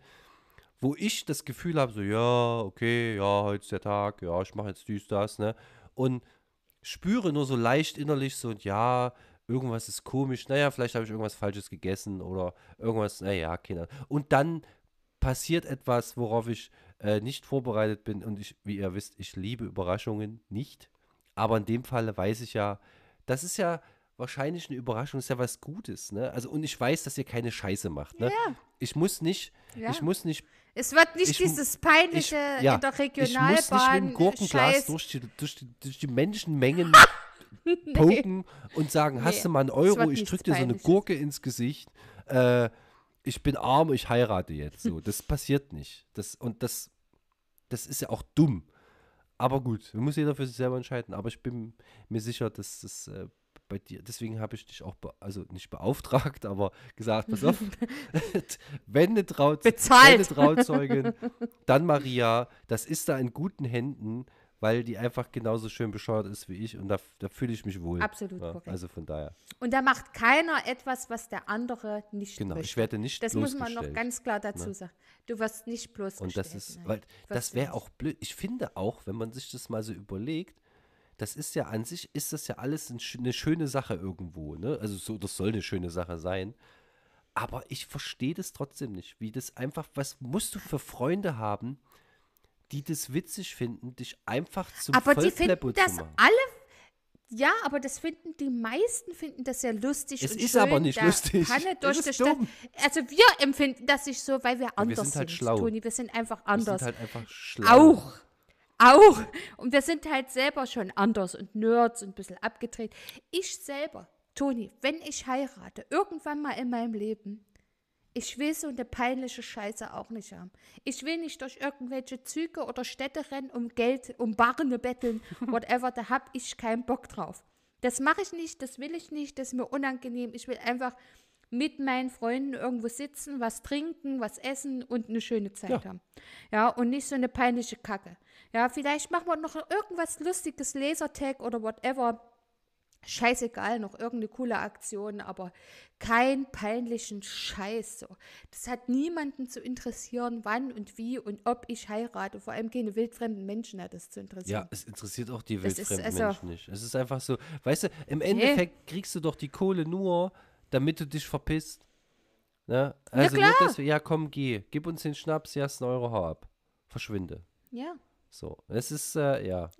wo ich das Gefühl habe, so, ja, okay, ja, heute ist der Tag, ja, ich mache jetzt dies, das, ne? Und spüre nur so leicht innerlich so, ja, irgendwas ist komisch, naja, vielleicht habe ich irgendwas Falsches gegessen oder irgendwas, naja, keine Und dann passiert etwas, worauf ich äh, nicht vorbereitet bin und ich, wie ihr wisst, ich liebe Überraschungen nicht. Aber in dem Falle weiß ich ja, das ist ja wahrscheinlich eine Überraschung, ist ja was Gutes, ne? Also und ich weiß, dass ihr keine Scheiße macht, ne? Ja. Ich muss nicht, Ja. ich muss nicht Es wird nicht Ich- dieses peinliche ich, ja, in der ich muss nicht mit dem Gurkenglas Scheiß. durch die, durch, die, durch die Menschenmengen *laughs* poken und sagen, hast Nee, du mal einen Euro, ich drück dir so eine. Gurke ins Gesicht, äh, ich bin arm, ich heirate jetzt so. Das passiert nicht. Das, und das, das ist ja auch dumm. Aber gut, muss jeder für sich selber entscheiden. Aber ich bin mir sicher, dass das äh, bei dir, deswegen habe ich dich auch, also nicht beauftragt, *laughs* aber gesagt, pass auf, *laughs* wenn eine, Traut, Bezahlt. wenn eine Trauzeugin, *laughs* dann Maria, das ist da in guten Händen, weil die einfach genauso schön bescheuert ist wie ich und da, da fühle ich mich wohl. Absolut ja, korrekt. Also von daher, Und da macht keiner etwas, was der andere nicht genau, möchte. ich werde nicht Das muss man noch ganz klar dazu sagen. Du wirst nicht bloßgestellt. Und das ist, weil das wäre auch blöd. Ich finde auch, wenn man sich das mal so überlegt, das ist ja an sich, ist das ja alles eine schöne Sache irgendwo, ne? Also so, das soll eine schöne Sache sein. Aber ich verstehe das trotzdem nicht, wie das einfach, was musst du für Freunde haben, die das witzig finden, dich einfach zum Aber die finden zu das alle. Ja, aber das finden die meisten finden das ja lustig. Es und ist schön, aber nicht da lustig. Panne Das *laughs* durch die Stadt. Also wir empfinden das nicht so, weil wir anders sind halt sind, schlau. Toni. Wir sind einfach Wir anders. sind halt einfach schlau. Auch. Auch. Und wir sind halt selber schon anders und Nerds und ein bisschen abgedreht. Ich selber, Toni, wenn ich heirate, irgendwann mal in meinem Leben, ich will so eine peinliche Scheiße auch nicht haben. Ich will nicht durch irgendwelche Züge oder Städte rennen, um Geld, um Barne betteln, *laughs* whatever, da hab ich keinen Bock drauf. Das mache ich nicht, das will ich nicht, das ist mir unangenehm. Ich will einfach mit meinen Freunden irgendwo sitzen, was trinken, was essen und eine schöne Zeit Ja. haben. Ja, und nicht so eine peinliche Kacke. Ja, vielleicht machen wir noch irgendwas Lustiges, Lasertag oder whatever. Scheißegal, noch irgendeine coole Aktion, aber kein peinlichen Scheiß. So. Das hat niemanden zu interessieren, wann und wie und ob ich heirate. Vor allem keine wildfremden Menschen hat es zu interessieren. Ja, es interessiert auch die Das ist wildfremden also- Menschen nicht. Es ist einfach so, weißt du, im Endeffekt kriegst du doch die Kohle nur, damit du dich verpisst. Ne? Also klar. Nur, dass wir, ja komm, geh, gib uns den Schnaps, ja, ist ein Euro, hau ab. Verschwinde. Ja, So, es ist, äh, ja.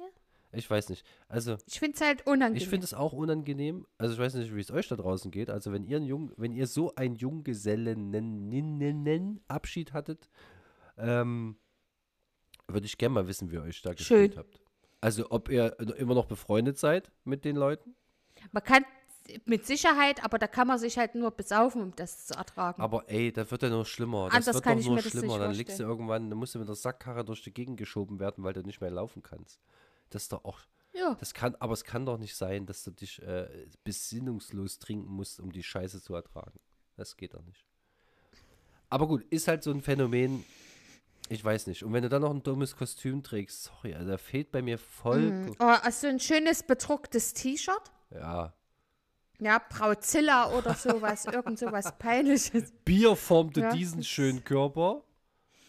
Ich weiß nicht. Also, ich finde es halt unangenehm. ich finde es auch unangenehm. Also, ich weiß nicht, wie es euch da draußen geht. Also, wenn ihr, einen Jung, wenn ihr so einen Junggesellen-Abschied hattet, ähm, würde ich gerne mal wissen, wie ihr euch da gefühlt habt. Also, ob ihr immer noch befreundet seid mit den Leuten. man kann mit Sicherheit, aber da kann man sich halt nur besaufen, um das zu ertragen. Aber ey, das wird ja noch schlimmer. Das Anders wird kann doch ich nur mir das nicht schlimmer. Dann liegst du irgendwann, dann musst du mit der Sackkarre durch die Gegend geschoben werden, weil du nicht mehr laufen kannst. Das ist doch auch. ja. Das kann, aber es kann doch nicht sein, dass du dich äh, besinnungslos trinken musst, um die Scheiße zu ertragen. Das geht doch nicht. Aber gut, ist halt so ein Phänomen. Ich weiß nicht. Und wenn du dann noch ein dummes Kostüm trägst, sorry, also da fehlt bei mir voll. Oh, hast du ein schönes bedrucktes T-Shirt? Ja. Ja, Brauzilla oder sowas, *laughs* irgend sowas Peinliches. Bier formte Ja. diesen schönen Körper.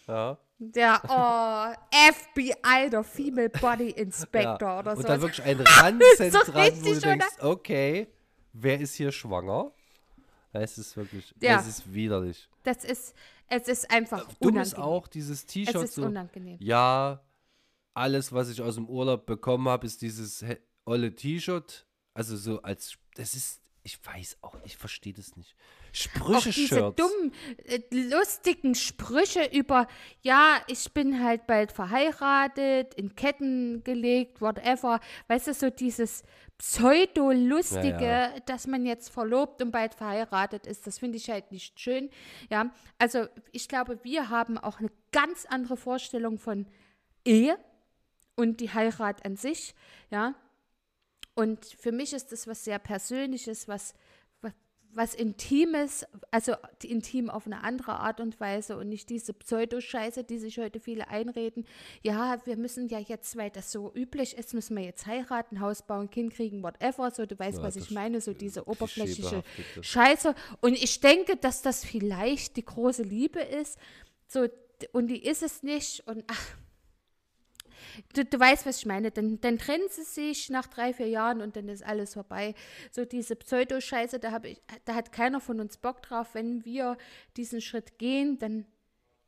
Ja. Der, oh, FBI, der Female Body Inspector ja. oder Und so. da wirklich ein Ranzen *laughs* So dran, wo du denkst, okay, wer ist hier schwanger? Es ist wirklich, Ja. es ist widerlich. Das ist, es ist einfach Dumm unangenehm. ist auch dieses es T-Shirt ist so. unangenehm. Ja, alles, was ich aus dem Urlaub bekommen habe, ist dieses olle T-Shirt. Also so als, das ist, ich weiß auch, ich verstehe das nicht. Auch diese dummen, äh, lustigen Sprüche über, ja, ich bin halt bald verheiratet, in Ketten gelegt, whatever. Weißt du, so dieses Pseudo-Lustige, Ja, dass man jetzt verlobt und bald verheiratet ist, das finde ich halt nicht schön. Ja, also ich glaube, wir haben auch eine ganz andere Vorstellung von Ehe und die Heirat an sich, ja. Und für mich ist das was sehr Persönliches, was, was, was Intimes, also intim auf eine andere Art und Weise und nicht diese Pseudoscheiße, die sich heute viele einreden. Ja, wir müssen ja jetzt, weil das so üblich ist, müssen wir jetzt heiraten, Haus bauen, Kind kriegen, whatever. So, du weißt, ja, was ich meine, so diese oberflächliche Scheiße. Und ich denke, dass das vielleicht die große Liebe ist. So, und die ist es nicht. Und ach, du, du weißt, was ich meine. Dann, dann trennen sie sich nach drei, vier Jahren und dann ist alles vorbei. So diese Pseudoscheiße, da, da hat keiner von uns Bock drauf. Wenn wir diesen Schritt gehen, dann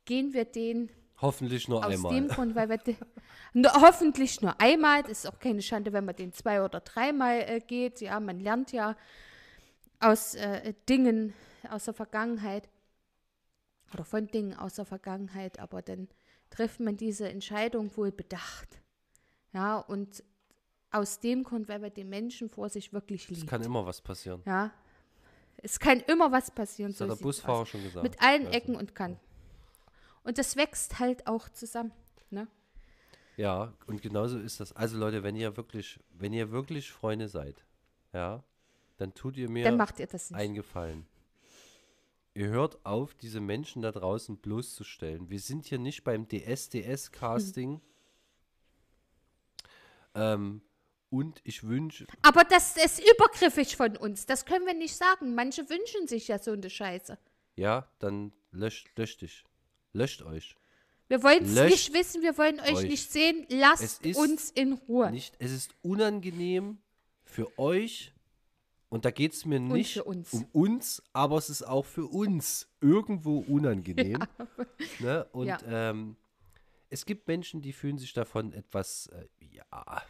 gehen wir den Hoffentlich nur aus einmal. Aus dem Grund, weil wir *laughs* nur, hoffentlich nur einmal. Das ist auch keine Schande, wenn man den zwei oder dreimal äh, geht. Ja, man lernt ja aus äh, Dingen aus der Vergangenheit oder von Dingen aus der Vergangenheit, aber dann trifft man diese Entscheidung wohl bedacht. Ja, und aus dem Grund, weil wir den Menschen vor sich wirklich lieben. Es kann immer was passieren. Ja. Es kann immer was passieren. Das so hat der Busfahrer aus. schon gesagt. Mit allen also. Ecken und Kanten. Und das wächst halt auch zusammen. Ne? Ja, und genauso ist das. Also Leute, wenn ihr wirklich, wenn ihr wirklich Freunde seid, ja, dann tut ihr mir dann macht ihr das nicht. einen Gefallen. Ihr hört auf, diese Menschen da draußen bloßzustellen. Wir sind hier nicht beim DSDS-Casting. Hm. Ähm, und ich wünsche. Aber das ist übergriffig von uns. Das können wir nicht sagen. Manche wünschen sich ja so eine Scheiße. Ja, dann löscht, löscht dich. Löscht euch. Wir wollen es nicht wissen, wir wollen euch, euch. nicht sehen. Lasst uns in Ruhe. Nicht, es ist unangenehm für euch und da geht es mir nicht uns. um uns, aber es ist auch für uns irgendwo unangenehm. *laughs* Ja. Ne? Und ja. ähm, es gibt Menschen, die fühlen sich davon etwas, äh, ja,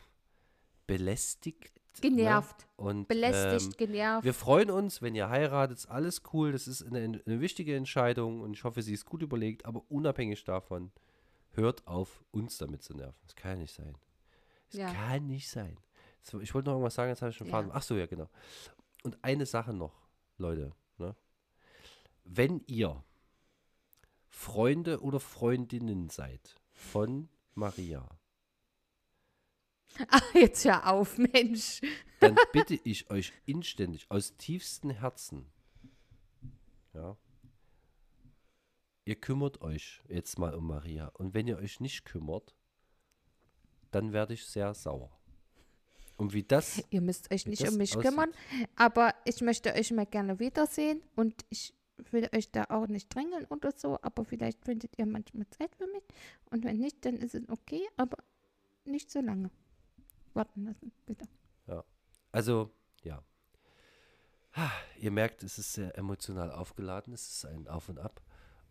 belästigt. Ne? Genervt. Ne? Und, Belästigt, ähm, genervt. Wir freuen uns, wenn ihr heiratet, alles cool. Das ist eine, eine wichtige Entscheidung und ich hoffe, sie ist gut überlegt, aber unabhängig davon, hört auf, uns damit zu nerven. Das kann ja nicht sein. Das ja. kann nicht sein. Ich wollte noch irgendwas sagen, jetzt habe ich schon ja. Ach so, ja, genau. Und eine Sache noch, Leute. Ne? Wenn ihr Freunde oder Freundinnen seid von Maria. Ach, *laughs* jetzt hör auf, Mensch. Dann *laughs* bitte ich euch inständig, aus tiefstem Herzen, ja, ihr kümmert euch jetzt mal um Maria. Und wenn ihr euch nicht kümmert, dann werde ich sehr sauer. Und wie das. Ihr müsst euch nicht um mich aussieht. kümmern, aber ich möchte euch mal gerne wiedersehen und ich will euch da auch nicht drängeln oder so, aber vielleicht findet ihr manchmal Zeit für mich und wenn nicht, dann ist es okay, aber nicht so lange warten lassen, bitte. Ja, also ja. Ihr merkt, es ist sehr emotional aufgeladen, es ist ein Auf und Ab.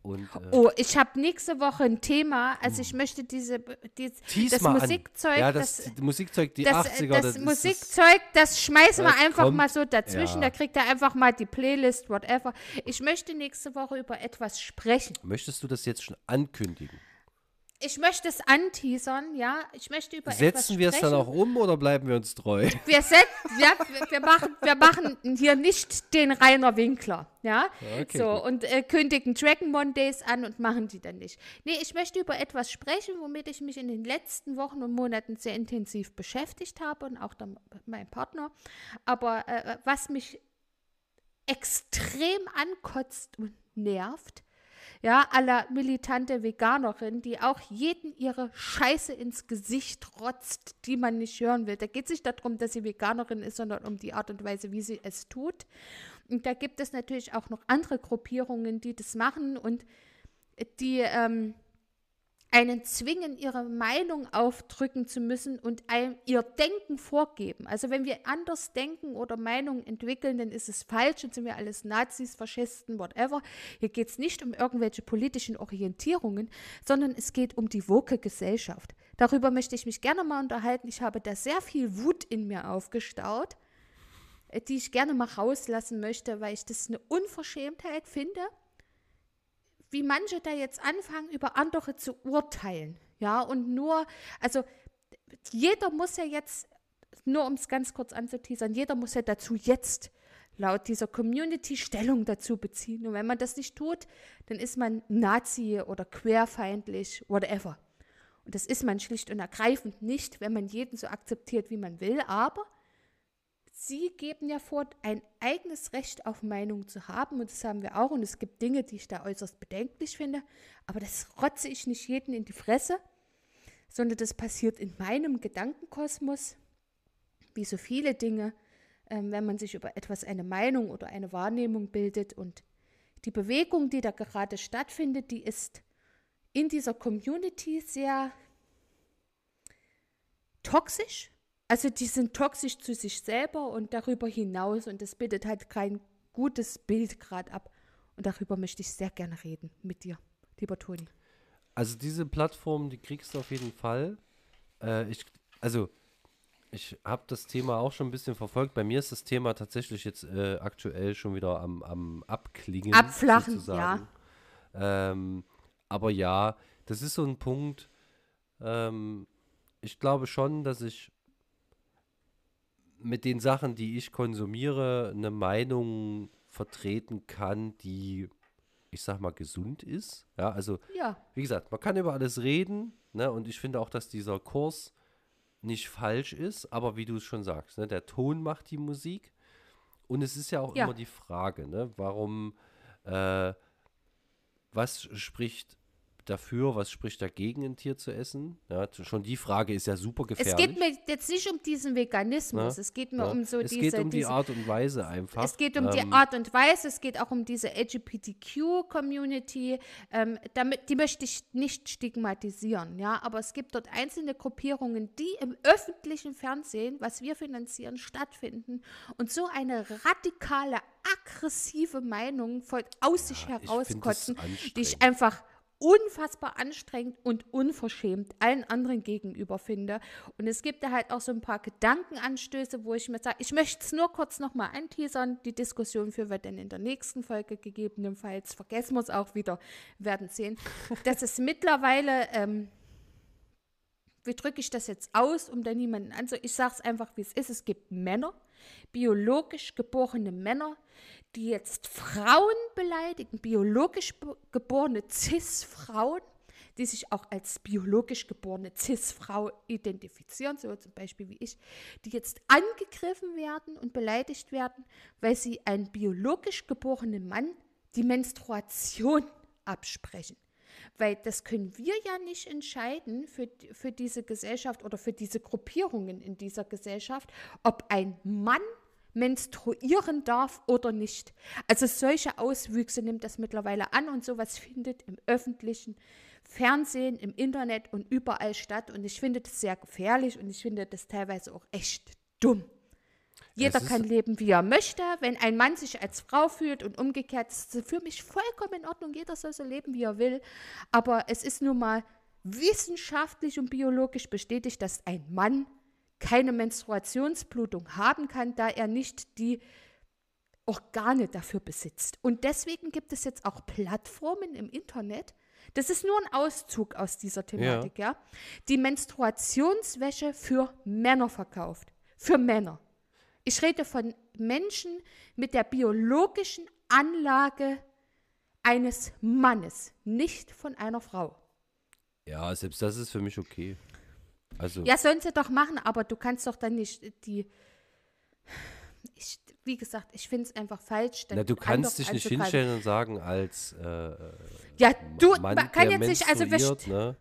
Und, äh, oh, ich habe nächste Woche ein Thema. Also ich hm. möchte diese, dies, das Musikzeug, ja, das, das, Musikzeug, die das, 80er, das, das Musikzeug, das schmeißen wir einfach kommt, mal so dazwischen. Ja. Da kriegt er einfach mal die Playlist, whatever. Ich möchte nächste Woche über etwas sprechen. Möchtest du das jetzt schon ankündigen? Ich möchte es anteasern, ja. Ich möchte über Setzen wir es dann auch um oder bleiben wir uns treu? *laughs* Wir, set, ja, wir, wir, machen, wir machen hier nicht den Rainer Winkler, ja. Okay. So, und äh, kündigen Dragon Mondays an und machen die dann nicht. Nee, ich möchte über etwas sprechen, womit ich mich in den letzten Wochen und Monaten sehr intensiv beschäftigt habe und auch dann mein Partner. Aber äh, was mich extrem ankotzt und nervt, ja, aller militante Veganerin, die auch jeden ihre Scheiße ins Gesicht rotzt, die man nicht hören will. Da geht es nicht darum, dass sie Veganerin ist, sondern um die Art und Weise, wie sie es tut. Und da gibt es natürlich auch noch andere Gruppierungen, die das machen und die ähm, einen zwingen, ihre Meinung aufdrücken zu müssen und einem ihr Denken vorgeben. Also wenn wir anders denken oder Meinungen entwickeln, dann ist es falsch, dann sind wir alles Nazis, Faschisten, whatever. Hier geht es nicht um irgendwelche politischen Orientierungen, sondern es geht um die woke Gesellschaft. Darüber möchte ich mich gerne mal unterhalten. Ich habe da sehr viel Wut in mir aufgestaut, äh, die ich gerne mal rauslassen möchte, weil ich das eine Unverschämtheit finde wie manche da jetzt anfangen, über andere zu urteilen. Ja, und nur, also jeder muss ja jetzt, nur um es ganz kurz anzuteasern, jeder muss ja dazu jetzt laut dieser Community Stellung dazu beziehen. Und wenn man das nicht tut, dann ist man Nazi oder querfeindlich, whatever. Und das ist man schlicht und ergreifend nicht, wenn man jeden so akzeptiert, wie man will. Aber Sie geben ja vor, ein eigenes Recht auf Meinung zu haben. Und das haben wir auch. Und es gibt Dinge, die ich da äußerst bedenklich finde, aber das rotze ich nicht jeden in die Fresse, sondern das passiert in meinem Gedankenkosmos, wie so viele Dinge, ähm, wenn man sich über etwas eine Meinung oder eine Wahrnehmung bildet. Und die Bewegung, die da gerade stattfindet, die ist in dieser Community sehr toxisch also die sind toxisch zu sich selber und darüber hinaus und das bildet halt kein gutes Bild gerade ab. Und darüber möchte ich sehr gerne reden mit dir, lieber Toni. Also diese Plattform, die kriegst du auf jeden Fall. Äh, ich, also ich habe das Thema auch schon ein bisschen verfolgt. Bei mir ist das Thema tatsächlich jetzt äh, aktuell schon wieder am, am Abklingen. Abflachen, sozusagen. ja. Ähm, aber ja, das ist so ein Punkt. Ähm, ich glaube schon, dass ich mit den Sachen, die ich konsumiere, eine Meinung vertreten kann, die, ich sag mal, gesund ist. Ja, also, ja. wie gesagt, man kann über alles reden, ne? Und ich finde auch, dass dieser Kurs nicht falsch ist, aber wie du es schon sagst, ne, der Ton macht die Musik. Und es ist ja auch ja. immer die Frage, ne, warum, äh, was spricht dafür, was spricht dagegen, ein Tier zu essen? Ja, schon die Frage ist ja super gefährlich. Es geht mir jetzt nicht um diesen Veganismus, ja, es geht mir ja. um so es diese... Es geht um diese, die Art und Weise einfach. Es geht um ähm, die Art und Weise, es geht auch um diese LGBTQ-Community. Ähm, damit, die möchte ich nicht stigmatisieren, ja, aber es gibt dort einzelne Gruppierungen, die im öffentlichen Fernsehen, was wir finanzieren, stattfinden und so eine radikale, aggressive Meinung von aus sich herauskotzen, die ich einfach unfassbar anstrengend und unverschämt allen anderen gegenüber finde. Und es gibt da halt auch so ein paar Gedankenanstöße, wo ich mir sage, ich möchte es nur kurz nochmal anteasern. Die Diskussion führen wir dann in der nächsten Folge gegebenenfalls. Vergessen wir es auch wieder, werden sehen. Dass es mittlerweile, ähm, wie drücke ich das jetzt aus, um da niemanden anzu... Ich sage es einfach, wie es ist. Es gibt Männer, biologisch geborene Männer, die jetzt Frauen beleidigen, biologisch geborene CIS-Frauen, die sich auch als biologisch geborene CIS-Frau identifizieren, so zum Beispiel wie ich, die jetzt angegriffen werden und beleidigt werden, weil sie einem biologisch geborenen Mann die Menstruation absprechen. Weil das können wir ja nicht entscheiden für, für diese Gesellschaft oder für diese Gruppierungen in dieser Gesellschaft, ob ein Mann menstruieren darf oder nicht. Also solche Auswüchse nimmt das mittlerweile an und sowas findet im öffentlichen Fernsehen, im Internet und überall statt. Und ich finde das sehr gefährlich und ich finde das teilweise auch echt dumm. Jeder kann leben, wie er möchte. Wenn ein Mann sich als Frau fühlt und umgekehrt, ist es für mich vollkommen in Ordnung. Jeder soll so leben, wie er will. Aber es ist nun mal wissenschaftlich und biologisch bestätigt, dass ein Mann keine Menstruationsblutung haben kann, da er nicht die Organe dafür besitzt. Und deswegen gibt es jetzt auch Plattformen im Internet, das ist nur ein Auszug aus dieser Thematik, ja, ja die Menstruationswäsche für Männer verkauft. Für Männer. Ich rede von Menschen mit der biologischen Anlage eines Mannes, nicht von einer Frau. Ja, selbst das ist für mich okay. Also ja, sollen sie doch machen, aber du kannst doch dann nicht die. Ich, wie gesagt, ich finde es einfach falsch. Na, du kannst dich nicht hinstellen und sagen, als äh, ja, du Mann, man kann jetzt nicht, also ne?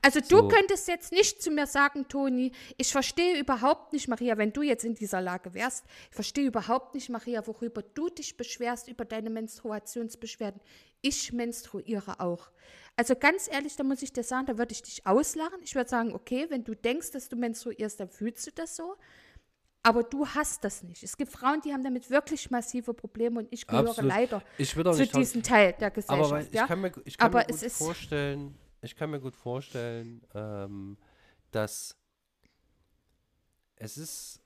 Also du so. könntest jetzt nicht zu mir sagen, Toni, ich verstehe überhaupt nicht, Maria, wenn du jetzt in dieser Lage wärst, ich verstehe überhaupt nicht, Maria, worüber du dich beschwerst über deine Menstruationsbeschwerden. Ich menstruiere auch. Also ganz ehrlich, da muss ich dir sagen, da würde ich dich auslachen. Ich würde sagen, okay, wenn du denkst, dass du menstruierst, dann fühlst du das so. Aber du hast das nicht. Es gibt Frauen, die haben damit wirklich massive Probleme und ich gehöre Absolut. leider ich zu diesem Teil der Gesellschaft. Aber ich ja? kann mir, ich kann mir gut vorstellen, ich kann mir gut vorstellen, ähm, dass es ist,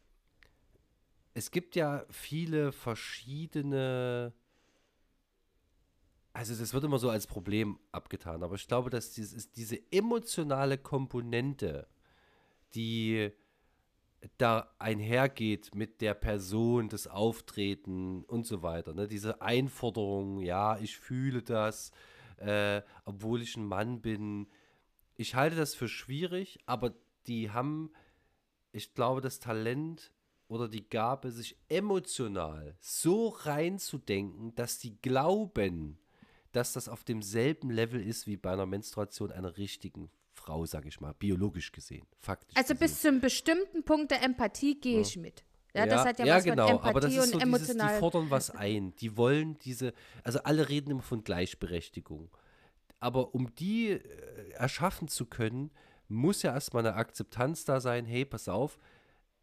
es gibt ja viele verschiedene also das wird immer so als Problem abgetan, aber ich glaube, dass dieses, diese emotionale Komponente, die da einhergeht mit der Person, das Auftreten und so weiter, ne? diese Einforderung, ja, ich fühle das, äh, obwohl ich ein Mann bin. Ich halte das für schwierig, aber die haben, ich glaube, das Talent, oder die Gabe, sich emotional so reinzudenken, dass die glauben, dass das auf demselben Level ist wie bei einer Menstruation einer richtigen Frau, sage ich mal, biologisch gesehen, faktisch. Also gesehen. bis zu einem bestimmten Punkt der Empathie gehe ich mit. Ja, Ja, das hat ja, ja was genau, von Empathie aber das ist und so dieses, die fordern was ein. Die wollen diese, also alle reden immer von Gleichberechtigung. Aber um die äh, erschaffen zu können, muss ja erstmal eine Akzeptanz da sein, hey, pass auf,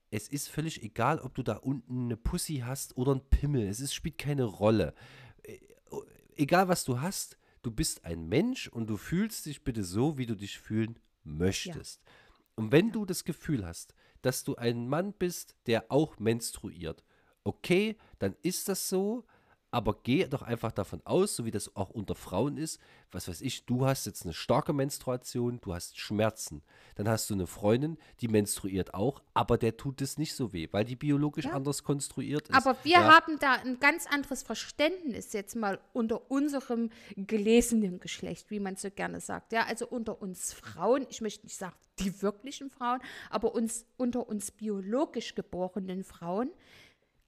es ist völlig egal, ob du da unten eine Pussy hast oder ein Pimmel. Es ist, spielt keine Rolle. Egal, was du hast, du bist ein Mensch und du fühlst dich bitte so, wie du dich fühlen möchtest. Und wenn du das Gefühl hast, dass du ein Mann bist, der auch menstruiert, okay, dann ist das so, aber geh doch einfach davon aus, so wie das auch unter Frauen ist, was weiß ich, du hast jetzt eine starke Menstruation, du hast Schmerzen. Dann hast du eine Freundin, die menstruiert auch, aber der tut es nicht so weh, weil die biologisch Ja. anders konstruiert ist. Aber wir ja. haben da ein ganz anderes Verständnis jetzt mal unter unserem gelesenen Geschlecht, wie man so gerne sagt. Ja, also unter uns Frauen, ich möchte nicht sagen die wirklichen Frauen, aber uns unter uns biologisch geborenen Frauen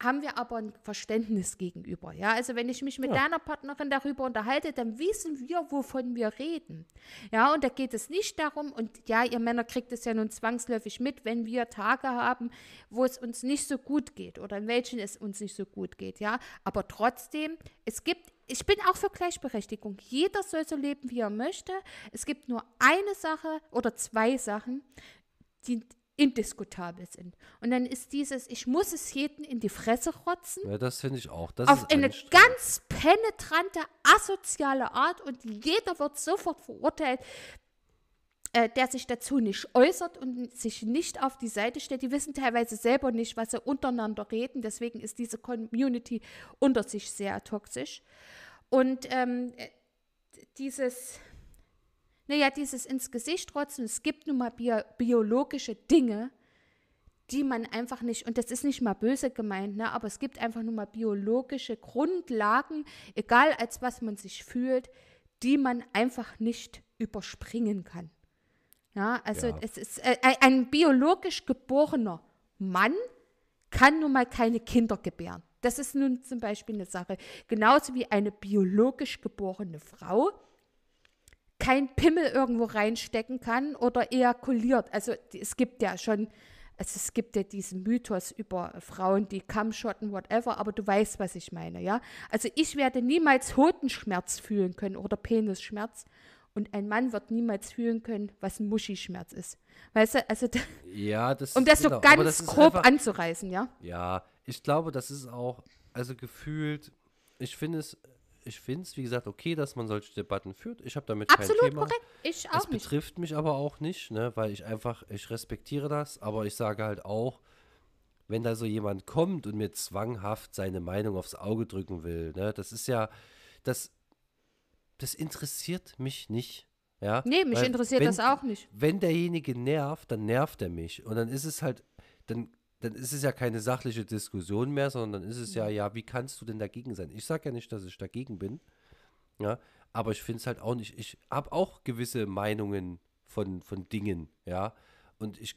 haben wir aber ein Verständnis gegenüber. Ja, also wenn ich mich mit Ja. deiner Partnerin darüber unterhalte, dann wissen wir, wovon wir reden. Ja, und da geht es nicht darum, und ja, ihr Männer kriegt es ja nun zwangsläufig mit, wenn wir Tage haben, wo es uns nicht so gut geht oder in welchen es uns nicht so gut geht. Ja, aber trotzdem, es gibt ich bin auch für Gleichberechtigung. Jeder soll so leben, wie er möchte. Es gibt nur eine Sache oder zwei Sachen, die indiskutabel sind. Und dann ist dieses, ich muss es jedem in die Fresse rotzen, Ja, das finde ich auch. Das auf ist eine ganz penetrante, asoziale Art und jeder wird sofort verurteilt, äh, der sich dazu nicht äußert und sich nicht auf die Seite stellt. Die wissen teilweise selber nicht, was sie untereinander reden. Deswegen ist diese Community unter sich sehr toxisch. Und ähm, äh, dieses, naja, dieses ins Gesicht rotzen, es gibt nun mal bio biologische Dinge, die man einfach nicht, und das ist nicht mal böse gemeint, ne, aber es gibt einfach nur mal biologische Grundlagen, egal als was man sich fühlt, die man einfach nicht überspringen kann. Ja, also Ja. es ist äh, ein- ein biologisch geborener Mann kann nun mal keine Kinder gebären. Das ist nun zum Beispiel eine Sache. Genauso wie eine biologisch geborene Frau kein Pimmel irgendwo reinstecken kann oder ejakuliert. Also es gibt ja schon, also es gibt ja diesen Mythos über Frauen, die Kammschotten, whatever, aber du weißt, was ich meine, ja? Also ich werde niemals Hodenschmerz fühlen können oder Penisschmerz und ein Mann wird niemals fühlen können, was ein Muschischmerz ist. Weißt du, also Ja, das um das so genau, aber ganz das grob einfach- anzureißen, ja? Ja, ich glaube, das ist auch, also gefühlt, ich finde es, ich finde es, wie gesagt, okay, dass man solche Debatten führt. Ich habe damit Absolut kein Thema. korrekt. Ich Es auch nicht. betrifft mich aber auch nicht, ne, weil ich einfach, ich respektiere das, aber ich sage halt auch, wenn da so jemand kommt und mir zwanghaft seine Meinung aufs Auge drücken will, ne, das ist ja, das, das interessiert mich nicht. Ja, Nee, mich Weil interessiert wenn, das auch nicht. Wenn derjenige nervt, dann nervt er mich. Und dann ist es halt, dann, dann ist es ja keine sachliche Diskussion mehr, sondern dann ist es ja, ja, wie kannst du denn dagegen sein? Ich sage ja nicht, dass ich dagegen bin. Ja, aber ich finde es halt auch nicht, ich habe auch gewisse Meinungen von, von Dingen, ja. Und ich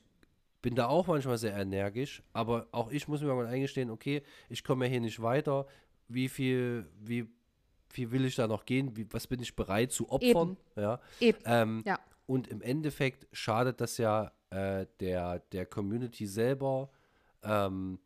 bin da auch manchmal sehr energisch, aber auch ich muss mir mal eingestehen, okay, ich komme ja hier nicht weiter. Wie viel, wie viel will ich da noch gehen? Wie, was bin ich bereit zu opfern? Ja. Eben. Ähm, Ja. Und im Endeffekt schadet das ja äh, der, der Community selber. Ähm,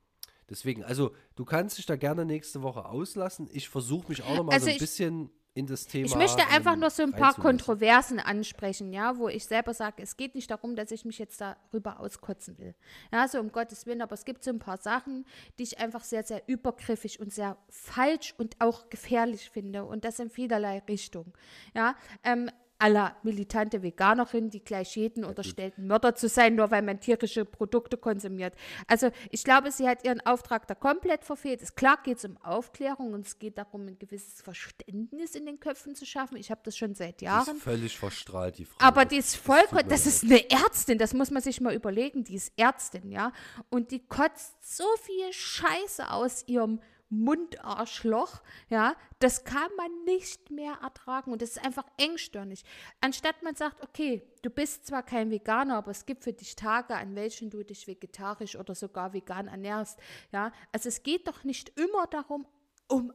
deswegen, also du kannst dich da gerne nächste Woche auslassen. Ich versuche mich auch nochmal Also so ein bisschen in das Thema. Ich möchte einfach ähm, nur so ein paar. Kontroversen ansprechen, ja, wo ich selber sage, es geht nicht darum, dass ich mich jetzt darüber auskotzen will. Ja, so um Gottes Willen, aber es gibt so ein paar Sachen, die ich einfach sehr, sehr übergriffig und sehr falsch und auch gefährlich finde. Und das in vielerlei Richtungen. Ja, ähm, aller militante Veganerin, die gleich jeden unterstellten Mörder zu sein, nur weil man tierische Produkte konsumiert. Also ich glaube, sie hat ihren Auftrag da komplett verfehlt. Es, klar geht es um Aufklärung und es geht darum, ein gewisses Verständnis in den Köpfen zu schaffen. Ich habe das schon seit Die Jahren. ist völlig verstrahlt, die Frau. Aber Das- die ist das voll, tut mir das leid. ist eine Ärztin, das muss man sich mal überlegen, die ist Ärztin, ja. Und die kotzt so viel Scheiße aus ihrem Mundarschloch, ja, das kann man nicht mehr ertragen und das ist einfach engstirnig. Anstatt man sagt, okay, du bist zwar kein Veganer, aber es gibt für dich Tage, an welchen du dich vegetarisch oder sogar vegan ernährst, ja, also es geht doch nicht immer darum, um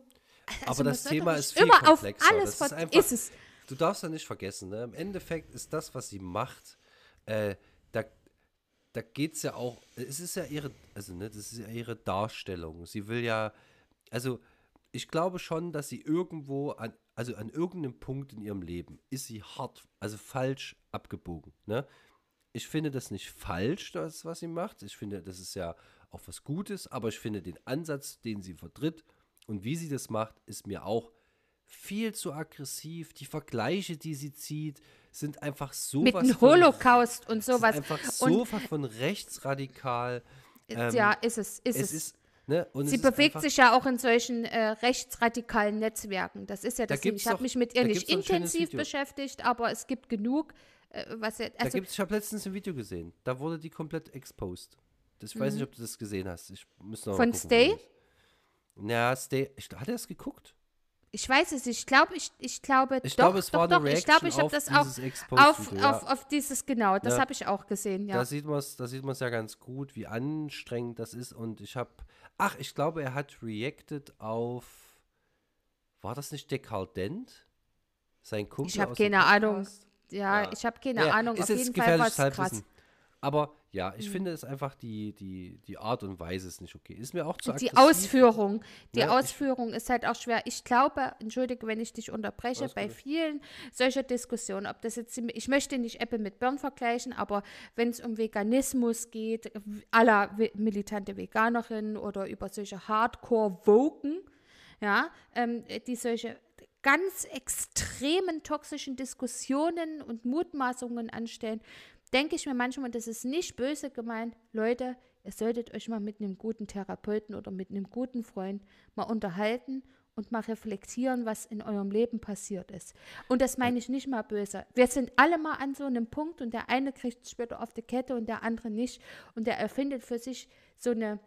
also aber das Thema ist viel immer komplexer. auf alles das ist, einfach, ist es. Du darfst ja nicht vergessen, ne? im Endeffekt ist das, was sie macht, äh, da, da geht es ja auch, es ist ja ihre, also ne, das ist ja ihre Darstellung. Sie will ja, also ich glaube schon, dass sie irgendwo an, also an irgendeinem Punkt in ihrem Leben ist sie hart, also falsch abgebogen. Ne? Ich finde das nicht falsch, das, was sie macht. Ich finde, das ist ja auch was Gutes, aber ich finde den Ansatz, den sie vertritt und wie sie das macht, ist mir auch viel zu aggressiv. Die Vergleiche, die sie zieht, sind einfach so mit dem Holocaust von, und sowas. Sind einfach so von rechtsradikal. Ähm, ja, ist es, ist es. es. Ist, ne, sie bewegt sich ja auch in solchen äh, rechtsradikalen Netzwerken. Das ist ja das da Ich habe mich mit ihr nicht intensiv beschäftigt, aber es gibt genug. Äh, was er, also, ich habe letztens ein Video gesehen. Da wurde die komplett exposed. Das, ich weiß nicht, mhm. ob du das gesehen hast. Ich muss noch Von gucken, Stay? Ja, Stay. Hat er es geguckt? Ich weiß es nicht. Ich glaube, ich, ich glaube, ich doch, glaube, es doch, war doch. Eine ich glaube, ich habe das auch auf, ja. auf, auf dieses, genau, das ja. habe ich auch gesehen, ja. Da sieht man es da sieht ja ganz gut, wie anstrengend das ist. Und ich habe, ach, ich glaube, er hat reacted auf, war das nicht Dekadent? Sein Kumpel Ich habe keine Ahnung. Ja, ja, ich habe keine Ahnung. Ist auf jeden Fall was krass. Aber ja, ich mhm. finde es einfach die, die, die Art und Weise ist nicht okay. Ist mir auch zu Die Ausführung. Die ja, Ausführung ist halt auch schwer. Ich glaube, entschuldige, wenn ich dich unterbreche, bei vielen solcher Diskussionen, ob das jetzt, ich möchte nicht Apple mit Birn vergleichen, aber wenn es um Veganismus geht, aller militante Veganerinnen oder über solche Hardcore-Woken, ja, ähm, die solche ganz extremen toxischen Diskussionen und Mutmaßungen anstellen, denke ich mir manchmal, das ist nicht böse gemeint. Leute, ihr solltet euch mal mit einem guten Therapeuten oder mit einem guten Freund mal unterhalten und mal reflektieren, was in eurem Leben passiert ist. Und das meine ich nicht mal böse. Wir sind alle mal an so einem Punkt und der eine kriegt es später auf die Kette und der andere nicht. Und der erfindet für sich so eine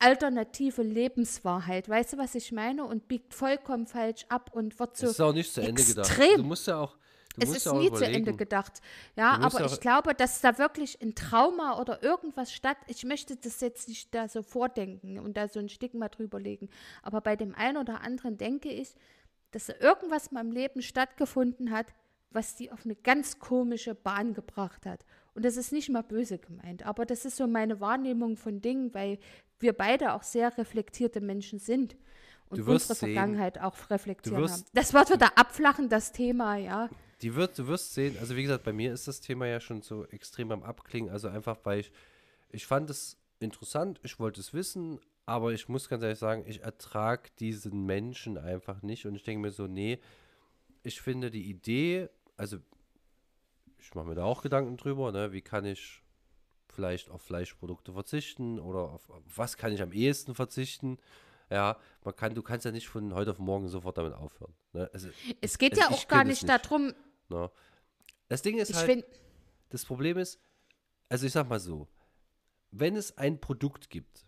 alternative Lebenswahrheit. Weißt du, was ich meine? Und biegt vollkommen falsch ab und wird so. Das ist auch nicht zu Ende extrem. gedacht. Du musst ja auch es ist nie zu Ende gedacht. Ja, aber ich glaube, dass da wirklich ein Trauma oder irgendwas statt. Ich möchte das jetzt nicht da so vordenken und da so ein Stigma drüber legen. Aber bei dem einen oder anderen denke ich, dass da irgendwas in meinem Leben stattgefunden hat, was die auf eine ganz komische Bahn gebracht hat. Und das ist nicht mal böse gemeint, aber das ist so meine Wahrnehmung von Dingen, weil wir beide auch sehr reflektierte Menschen sind und unsere sehen, Vergangenheit auch reflektieren wirst, haben. Das wird wieder abflachen, das Thema, ja. Die wird, du wirst sehen, also wie gesagt, bei mir ist das Thema ja schon so extrem am Abklingen, also einfach, weil ich, ich fand es interessant, ich wollte es wissen, aber ich muss ganz ehrlich sagen, ich ertrage diesen Menschen einfach nicht und ich denke mir so, nee, ich finde die Idee, also ich mache mir da auch Gedanken drüber, ne, wie kann ich vielleicht auf Fleischprodukte verzichten oder auf, auf was kann ich am ehesten verzichten, ja, man kann, du kannst ja nicht von heute auf morgen sofort damit aufhören. Ne? Also, es geht also ja auch gar nicht, nicht, darum. No. Das Ding ist halt, das Problem ist, also ich sag mal so, wenn es ein Produkt gibt,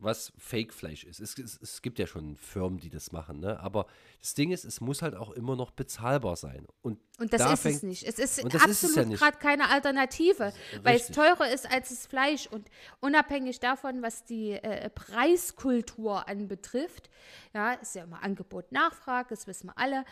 was Fake-Fleisch ist. Es, es, es, gibt ja schon Firmen, die das machen, ne? Aber das Ding ist, es muss halt auch immer noch bezahlbar sein. Und, und das da ist fängt, es nicht. Es ist absolut ja gerade keine Alternative, weil es teurer ist als das Fleisch. Und unabhängig davon, was die äh, Preiskultur anbetrifft, ja, ist ja immer Angebot, Nachfrage, das wissen wir alle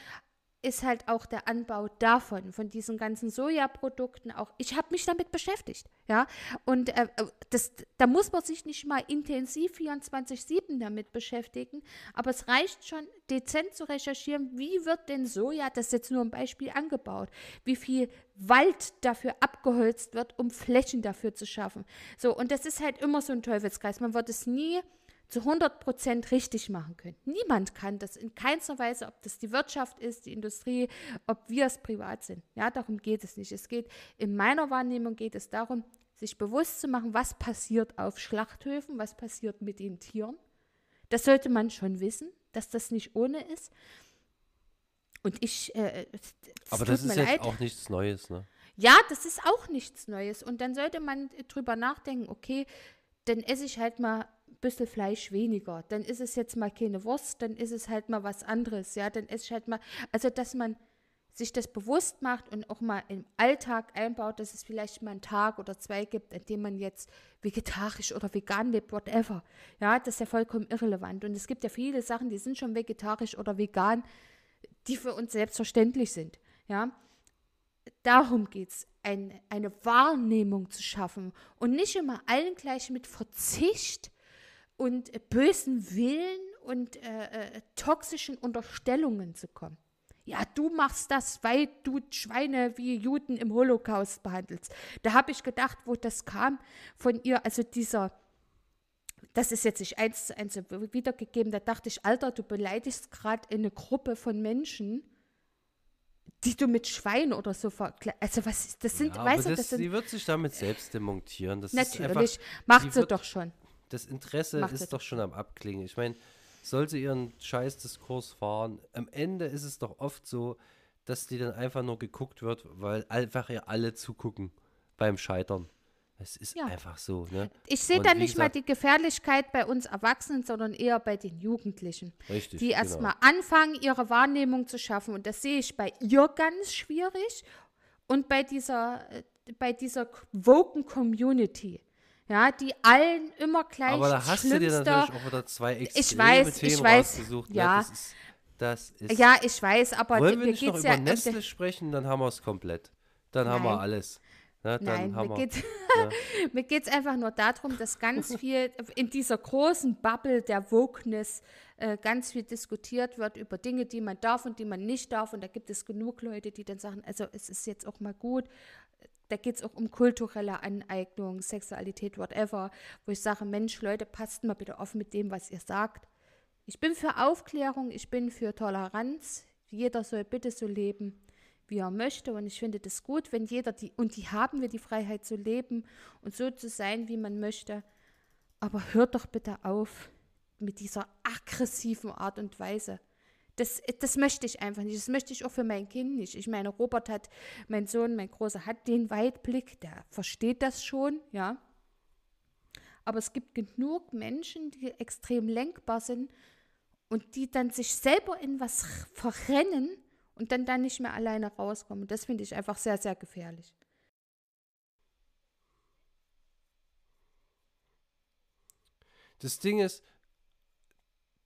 ist halt auch der Anbau davon, von diesen ganzen Sojaprodukten auch. Ich habe mich damit beschäftigt, ja. Und äh, das, da muss man sich nicht mal intensiv 24-7 damit beschäftigen, aber es reicht schon, dezent zu recherchieren, wie wird denn Soja, das ist jetzt nur ein Beispiel, angebaut, wie viel Wald dafür abgeholzt wird, um Flächen dafür zu schaffen. So, und das ist halt immer so ein Teufelskreis. Man wird es nie zu 100 Prozent richtig machen können. Niemand kann das in keinster Weise, ob das die Wirtschaft ist, die Industrie, ob wir es privat sind. Ja, darum geht es nicht. Es geht, in meiner Wahrnehmung geht es darum, sich bewusst zu machen, was passiert auf Schlachthöfen, was passiert mit den Tieren. Das sollte man schon wissen, dass das nicht ohne ist. Und ich. Äh, Aber das ist jetzt auch nichts Neues, ne? Ja, das ist auch nichts Neues. Und dann sollte man drüber nachdenken, okay, dann esse ich halt mal ein bisschen Fleisch weniger. Dann ist es jetzt mal keine Wurst, dann ist es halt mal was anderes. Ja, dann esse ich halt mal, also dass man sich das bewusst macht und auch mal im Alltag einbaut, dass es vielleicht mal einen Tag oder zwei gibt, an dem man jetzt vegetarisch oder vegan lebt, whatever. Ja, das ist ja vollkommen irrelevant. Und es gibt ja viele Sachen, die sind schon vegetarisch oder vegan, die für uns selbstverständlich sind. Ja, darum geht es, ein, eine Wahrnehmung zu schaffen und nicht immer allen gleich mit Verzicht und bösen Willen und äh, äh, toxischen Unterstellungen zu kommen ja, du machst das, weil du Schweine wie Juden im Holocaust behandelst. Da habe ich gedacht, wo das kam von ihr, also dieser, das ist jetzt nicht eins zu eins wiedergegeben, da dachte ich, Alter, du beleidigst gerade eine Gruppe von Menschen, die du mit Schwein oder so vergleichst. Also was ist, das sind, ja, weißt du, das, das sind, sie wird sich damit selbst demontieren. Das natürlich, einfach, macht sie wird, doch schon. Das Interesse Macht ist doch schon am Abklingen. Ich meine, soll sie ihren Scheißdiskurs fahren. Am Ende ist es doch oft so, dass die dann einfach nur geguckt wird, weil einfach ja alle zugucken beim Scheitern. Es ist ja. einfach so. Ne? Ich sehe da nicht gesagt, mal die Gefährlichkeit bei uns Erwachsenen, sondern eher bei den Jugendlichen. Richtig, die erstmal genau. anfangen, ihre Wahrnehmung zu schaffen. Und das sehe ich bei ihr ganz schwierig und bei dieser, äh, bei dieser woken Community ja, die allen immer gleich Aber da hast du dir natürlich auch wieder zwei extreme ich weiß, Themen ich weiß, rausgesucht. Ne? Ja. das, ist, das ist, ja, ich weiß, aber Wollen wir nicht noch über ja, Nestle sprechen, dann haben wir es komplett. Dann Nein. haben wir alles. Ne, Nein, mir geht *laughs* mir geht's einfach nur darum, dass ganz *laughs* viel in dieser großen Bubble der Wokeness äh, ganz viel diskutiert wird über Dinge, die man darf und die man nicht darf. Und da gibt es genug Leute, die dann sagen, also es ist jetzt auch mal gut, da geht es auch um kulturelle Aneignung, Sexualität, whatever, wo ich sage, Mensch, Leute, passt mal bitte auf mit dem, was ihr sagt. Ich bin für Aufklärung, ich bin für Toleranz. Jeder soll bitte so leben, wie er möchte. Und ich finde das gut, wenn jeder die, und die haben wir die Freiheit zu leben und so zu sein, wie man möchte. Aber hört doch bitte auf mit dieser aggressiven Art und Weise. Das, das möchte ich einfach nicht. Das möchte ich auch für mein Kind nicht. Ich meine, Robert hat, mein Sohn, mein Großer, hat den Weitblick, der versteht das schon, ja. Aber es gibt genug Menschen, die extrem lenkbar sind und die dann sich selber in was verrennen und dann dann nicht mehr alleine rauskommen. Das finde ich einfach sehr, sehr gefährlich. Das Ding ist,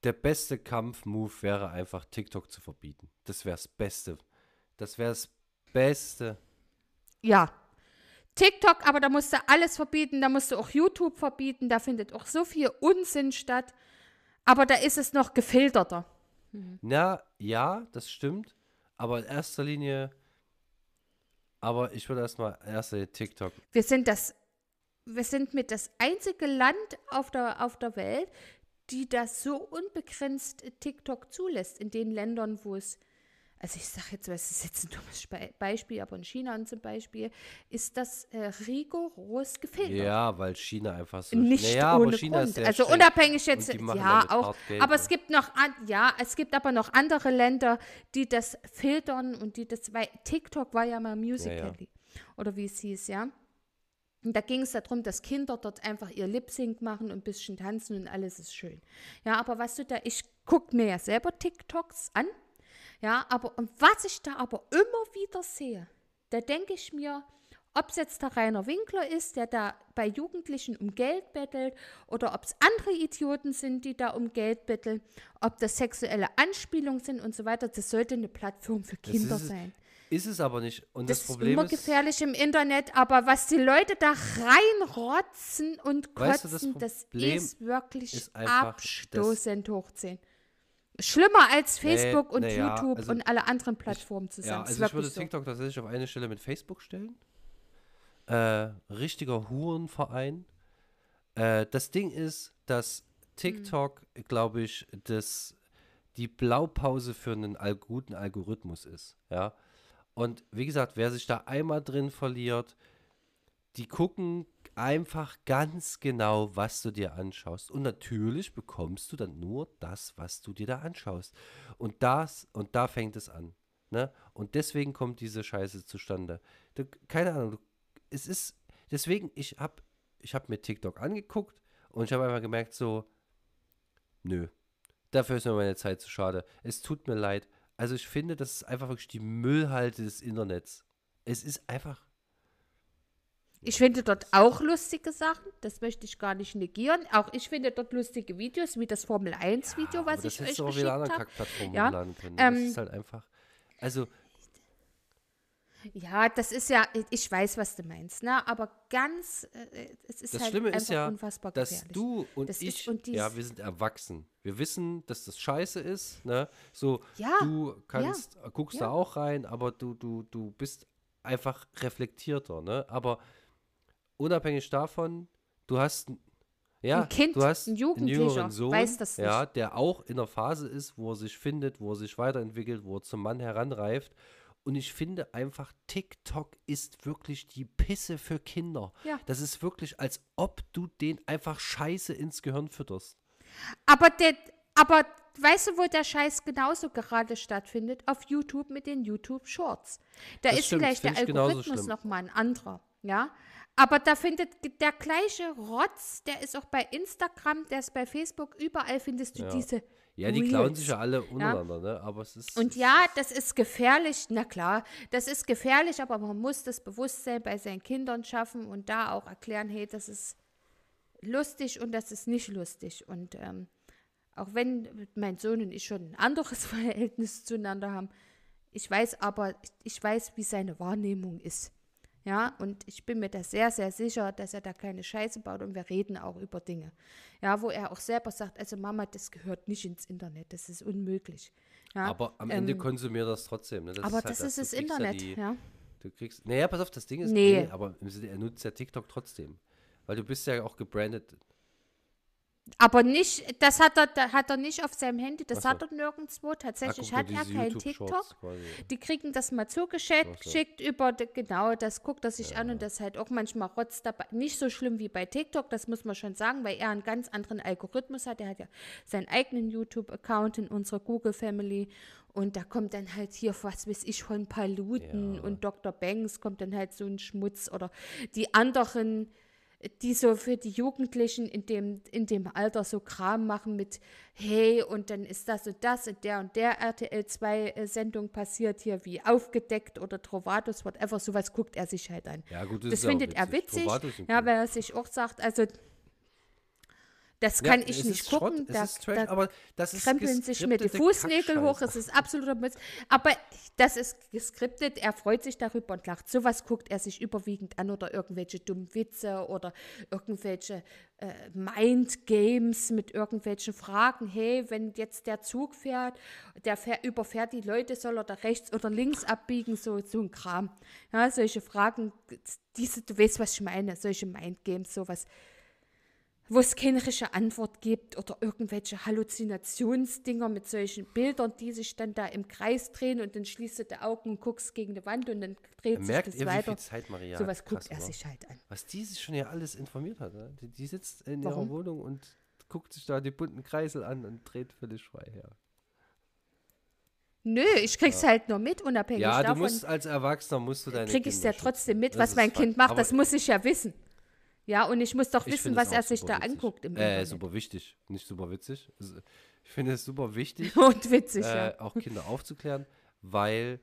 der beste Kampfmove wäre einfach TikTok zu verbieten. Das wäre das Beste. Das wäre das Beste. Ja. TikTok, aber da musst du alles verbieten, da musst du auch YouTube verbieten, da findet auch so viel Unsinn statt. Aber da ist es noch gefilterter. Mhm. Na, ja, das stimmt. Aber in erster Linie, aber ich würde erstmal erste TikTok. Wir sind das, wir sind mit das einzige Land auf der, auf der Welt, die das so unbegrenzt TikTok zulässt, in den Ländern, wo es, also ich sage jetzt, es ist jetzt ein dummes Beispiel, aber in China zum Beispiel ist das äh, rigoros gefiltert. Ja, weil China einfach so nicht naja, ohne Grund. also unabhängig jetzt, ja auch, aber es gibt noch, ja, es gibt aber noch andere Länder, die das filtern und die das, weil TikTok war ja mal Musical.ly ja, ja. oder wie es hieß, ja. Und da ging es darum, dass Kinder dort einfach ihr Lip-Sync machen und ein bisschen tanzen und alles ist schön. Ja, aber was du da, ich gucke mir ja selber TikToks an. Ja, aber und was ich da aber immer wieder sehe, da denke ich mir, ob es jetzt der Rainer Winkler ist, der da bei Jugendlichen um Geld bettelt, oder ob es andere Idioten sind, die da um Geld betteln, ob das sexuelle Anspielungen sind und so weiter, das sollte eine Plattform für Kinder sein. Ist es aber nicht. Und das, das Problem ist immer gefährlich im Internet, aber was die Leute da reinrotzen und kotzen, weißt du, das, das, ist wirklich ist abstoßend hochziehen. Schlimmer als Facebook nee, und nee, YouTube ja, also und alle anderen Plattformen zusammen. Ja, also ich würde TikTok so. tatsächlich auf eine Stelle mit Facebook stellen. Äh, richtiger Hurenverein. Äh, das Ding ist, dass TikTok, mhm. glaube ich, das, die Blaupause für einen guten Algorithmus ist. Ja. Und wie gesagt, wer sich da einmal drin verliert, die gucken einfach ganz genau, was du dir anschaust. Und natürlich bekommst du dann nur das, was du dir da anschaust. Und das, und da fängt es an. Ne? Und deswegen kommt diese Scheiße zustande. Du, keine Ahnung, du, es ist, deswegen, ich habe ich hab mir TikTok angeguckt Und ich habe einfach gemerkt, so, nö, dafür ist mir meine Zeit zu schade. Es tut mir leid. Also ich finde, das ist einfach wirklich die Müllhalde des Internets. Es ist einfach. Ich finde dort auch lustige Sachen, das möchte ich gar nicht negieren. Auch ich finde dort lustige Videos, wie das Formel 1 Video, Ja, was ich das euch auch geschickt habe. Ja, können. das ähm, ist halt einfach. Also, Ja, das ist ja, ich weiß, was du meinst, ne? Aber ganz, äh, es ist das halt Schlimme ist ja, unfassbar dass gefährlich. du und Das ich, und ja, wir sind erwachsen. Wir wissen, dass das scheiße ist, ne? So, Ja, du kannst, guckst ja. da auch rein, aber du, du, du bist einfach reflektierter, ne? Aber unabhängig davon, du hast ein- ja, Ein Kind, du hast ein einen Jugendlicher jüngeren Sohn, weiß das ja, der auch in der Phase ist, wo er sich findet, wo er sich weiterentwickelt, wo er zum Mann heranreift. Und ich finde einfach, TikTok ist wirklich die Pisse für Kinder. Ja. Das ist wirklich, als ob du den einfach Scheiße ins Gehirn fütterst. Aber, der, aber weißt du, wo der Scheiß genauso gerade stattfindet? Auf YouTube mit den YouTube Shorts. Da Das ist stimmt, vielleicht der Algorithmus nochmal ein anderer, ja. Aber da findet der gleiche Rotz, der ist auch bei Instagram, der ist bei Facebook, überall findest du Ja. diese Ja, die klauen Reels. sich ja alle untereinander, ne? Aber es ist. Und ja, das ist gefährlich, na klar, das ist gefährlich, aber man muss das Bewusstsein bei seinen Kindern schaffen und da auch erklären, hey, das ist lustig und das ist nicht lustig. Und ähm, auch wenn mein Sohn und ich schon ein anderes *laughs* Verhältnis zueinander haben, ich weiß aber, ich weiß, wie seine Wahrnehmung ist. Ja, und ich bin mir da sehr, sehr sicher, dass er da keine Scheiße baut und wir reden auch über Dinge. Ja, wo er auch selber sagt, also Mama, das gehört nicht ins Internet, das ist unmöglich. Ja, aber am Ende ähm, konsumiert das trotzdem. Ne? Das aber halt das ist Du das kriegst ja Internet, die- ja. Du kriegst. Naja, pass auf, das Ding ist. Nee. aber im Sinne, er nutzt ja TikTok trotzdem. Weil du bist ja auch gebrandet. Aber nicht, das hat er, da hat er nicht auf seinem Handy, das hat er nirgendwo. Tatsächlich hat er diese kein YouTube-Shorts TikTok. Die kriegen das mal zugeschickt geschickt über, genau, das guckt er sich an und das halt auch manchmal Rotz dabei. Nicht so schlimm wie bei TikTok, das muss man schon sagen, weil er einen ganz anderen Algorithmus hat. Er hat ja seinen eigenen YouTube-Account in unserer Google Family und da kommt dann halt hier, was weiß ich, von Paluten Ja. und Dr. Banks kommt dann halt so ein Schmutz oder die anderen die so für die Jugendlichen in dem, in dem Alter so Kram machen mit, hey, und dann ist das und das in der und der RTL 2 Sendung passiert hier wie aufgedeckt oder Trovatos, whatever, sowas guckt er sich halt an. Ja, gut, Das auch findet er witzig, ja, weil er sich auch sagt, also das Ja, kann es ich nicht gucken, es da, ist Trash, da aber das ist krempeln sich mir die Fußnägel hoch, es ist absoluter Mist. Aber das ist geskriptet, er freut sich darüber und lacht. Sowas guckt er sich überwiegend an oder irgendwelche dummen Witze oder irgendwelche äh, Mind-Games mit irgendwelchen Fragen. Hey, wenn jetzt der Zug fährt, der fährt, überfährt die Leute, soll er da rechts oder links abbiegen, so, so ein Kram. Ja, solche Fragen, diese, du weißt, was ich meine, solche Mind-Games, sowas wo es keine richtige Antwort gibt oder irgendwelche Halluzinationsdinger mit solchen Bildern, die sich dann da im Kreis drehen und dann schließt du die Augen und guckst gegen die Wand und dann dreht Merkt sich das ihr, weiter. viel Zeit Maria Sowas hat? guckt er sich halt an. Was die sich schon ja alles informiert hat. Ne? Die, die sitzt in Warum? ihrer Wohnung und guckt sich da die bunten Kreisel an und dreht völlig frei her. Nö, ich krieg's halt nur mit, unabhängig Ja, du davon. musst als Erwachsener musst du deine krieg ich's Kinder ja trotzdem mit, Das was mein. Kind macht. Aber Das muss ich ja wissen. Ja, und ich muss doch ich wissen, was er sich da witzig. anguckt im Äh, Internet. super wichtig, nicht super witzig. Ich finde es super wichtig, *laughs* Und witzig, äh, ja. auch Kinder aufzuklären, weil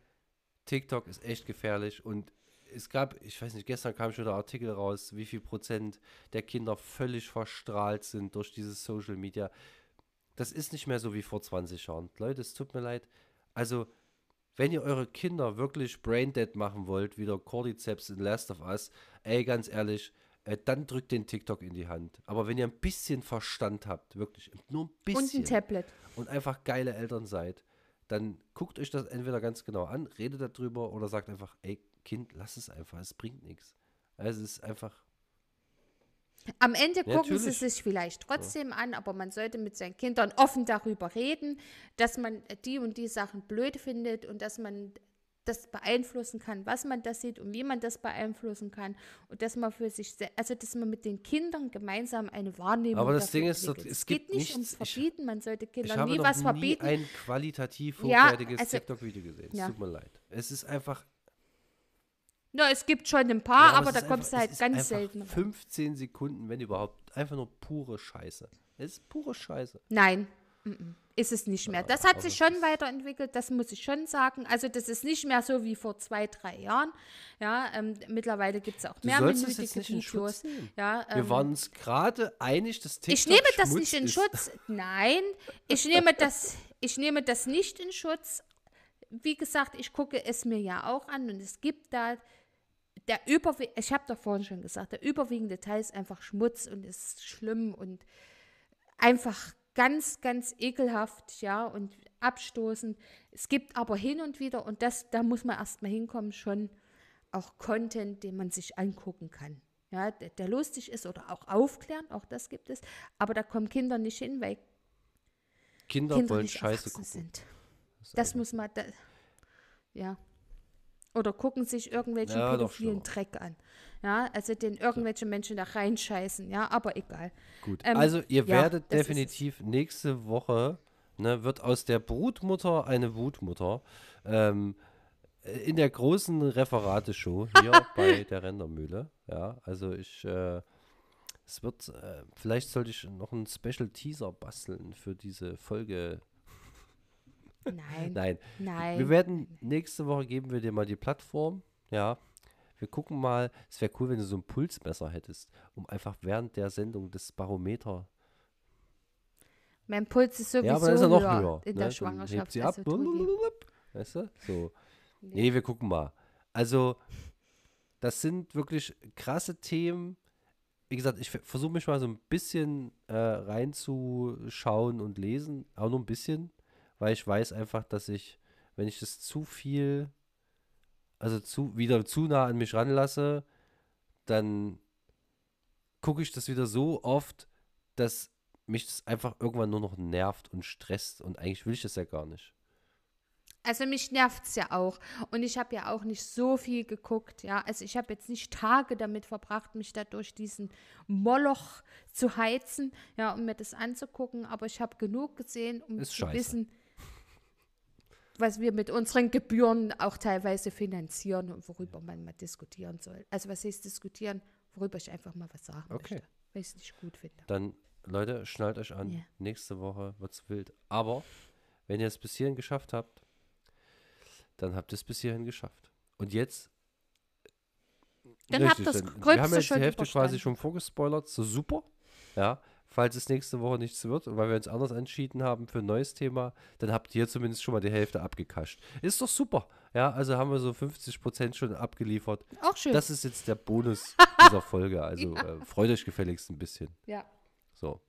TikTok ist echt gefährlich und es gab, ich weiß nicht, gestern kam schon der Artikel raus, wie viel Prozent der Kinder völlig verstrahlt sind durch dieses Social Media. Das ist nicht mehr so wie vor 20 Jahren. Leute, es tut mir leid. Also, wenn ihr eure Kinder wirklich braindead machen wollt, wie der Cordyceps in Last of Us, ey, ganz ehrlich, dann drückt den TikTok in die Hand. Aber wenn ihr ein bisschen Verstand habt, wirklich, nur ein bisschen Und ein Tablet. und einfach geile Eltern seid, dann guckt euch das entweder ganz genau an, redet darüber oder sagt einfach, ey, Kind, lass es einfach, es bringt nichts. Es ist einfach, Am Ende Ja, gucken sie natürlich. sich vielleicht trotzdem an, aber man sollte mit seinen Kindern offen darüber reden, dass man die und die Sachen blöd findet und dass man das beeinflussen kann, was man das sieht und wie man das beeinflussen kann und dass man für sich, also dass man mit den Kindern gemeinsam eine Wahrnehmung Aber das Ding ist, entwickelt. es geht gibt nicht ums nichts- ich- Verbieten, man sollte ich Kindern habe nie was nie verbieten. ein qualitativ Ja, hochwertiges also- TikTok-Video gesehen. Es ja. tut mir leid. Es ist einfach, Na, es gibt schon ein paar, Ja, aber es da kommst du halt ganz selten. ran. 15 Sekunden, wenn überhaupt einfach nur pure Scheiße. Es ist pure Scheiße. Nein, ist es nicht mehr. Das hat sich schon weiterentwickelt, das muss ich schon sagen. Also das ist nicht mehr so wie vor zwei, drei Jahren. Ja, ähm, mittlerweile gibt es auch mehr minütige Videos. Ja, ähm, Wir waren uns gerade einig, dass TikTok Ich nehme das Schmutz nicht in ist. Schutz. *laughs* Nein, ich nehme das, ich nehme das nicht in Schutz. Wie gesagt, ich gucke es mir ja auch an und es gibt da der überwiegende, ich habe da vorhin schon gesagt, der überwiegende Teil ist einfach Schmutz und ist schlimm und einfach ganz, ganz ekelhaft, ja, und abstoßend. Es gibt aber hin und wieder, und das, da muss man erstmal hinkommen, schon auch Content, den man sich angucken kann. Ja, der, der lustig ist oder auch aufklären, auch das gibt es. Aber da kommen Kinder nicht hin, weil Kinder, Kinder wollen nicht Scheiße gucken. sind. Das, Das muss man, da, ja. Oder gucken sich irgendwelchen Ja, pädophilen. Dreck an. Ja, also den irgendwelche Menschen da reinscheißen, ja, aber egal. Gut, Ähm, also ihr ja, werdet definitiv nächste Woche, ne, wird aus der Brutmutter eine Wutmutter. Ähm, in der großen Referateshow hier *laughs* bei der Rendermühle. Ja, also ich, äh, es wird, äh, vielleicht sollte ich noch einen Special Teaser basteln für diese Folge. Nein, *laughs* Nein, nein. wir werden nächste Woche geben wir dir mal die Plattform. Ja, wir gucken mal. Es wäre cool, wenn du so ein Pulsmesser hättest, um einfach während der Sendung das Barometer Mein Puls ist sowieso Ja, aber dann ist er noch höher höher. in ne? der Dann Schwangerschaft. hebt sie ab. also Tobi. Weißt du? So. Nee, wir gucken mal. Also, das sind wirklich krasse Themen. Wie gesagt, ich versuche mich mal so ein bisschen äh, reinzuschauen und lesen. Auch nur ein bisschen. Weil ich weiß einfach, dass ich, wenn ich das zu viel, also zu, wieder zu nah an mich ranlasse, dann gucke ich das wieder so oft, dass mich das einfach irgendwann nur noch nervt und stresst und eigentlich will ich das ja gar nicht. Also mich nervt es ja auch. Und ich habe ja auch nicht so viel geguckt, ja. Also ich habe jetzt nicht Tage damit verbracht, mich da durch diesen Moloch zu heizen, ja, um mir das anzugucken. Aber ich habe genug gesehen, um Ist zu scheiße. wissen, was wir mit unseren Gebühren auch teilweise finanzieren und worüber man mal diskutieren soll. Also was heißt diskutieren, worüber ich einfach mal was sagen Okay. möchte, weil ich es nicht gut finde. Dann, Leute, schnallt euch an. Ja. Nächste Woche wird's wild. Aber wenn ihr es bis hierhin geschafft habt, dann habt ihr es bis hierhin geschafft. Und jetzt. Dann habt ihr's dann- Wir haben Gröbste jetzt die Hälfte quasi schon vorgespoilert. So super. Ja. Falls es nächste Woche nichts wird und weil wir uns anders entschieden haben für ein neues Thema, dann habt ihr zumindest schon mal die Hälfte abgekascht. Ist doch super. Ja, also haben wir so 50 Prozent schon abgeliefert. Auch schön. Das ist jetzt der Bonus *laughs* dieser Folge. Also äh, freut euch gefälligst ein bisschen. ja. So.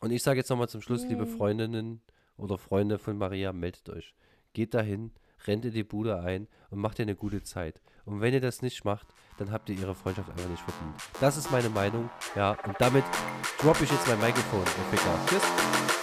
Und ich sage jetzt nochmal zum Schluss, liebe Yay. Freundinnen oder Freunde von Maria, meldet euch. Geht dahin, rennt in die Bude ein und macht ihr eine gute Zeit. Und wenn ihr das nicht macht, dann habt ihr ihre Freundschaft einfach nicht verdient. Das ist meine Meinung. Ja, und damit droppe ich jetzt mein Mikrofon. und Ficker. Tschüss.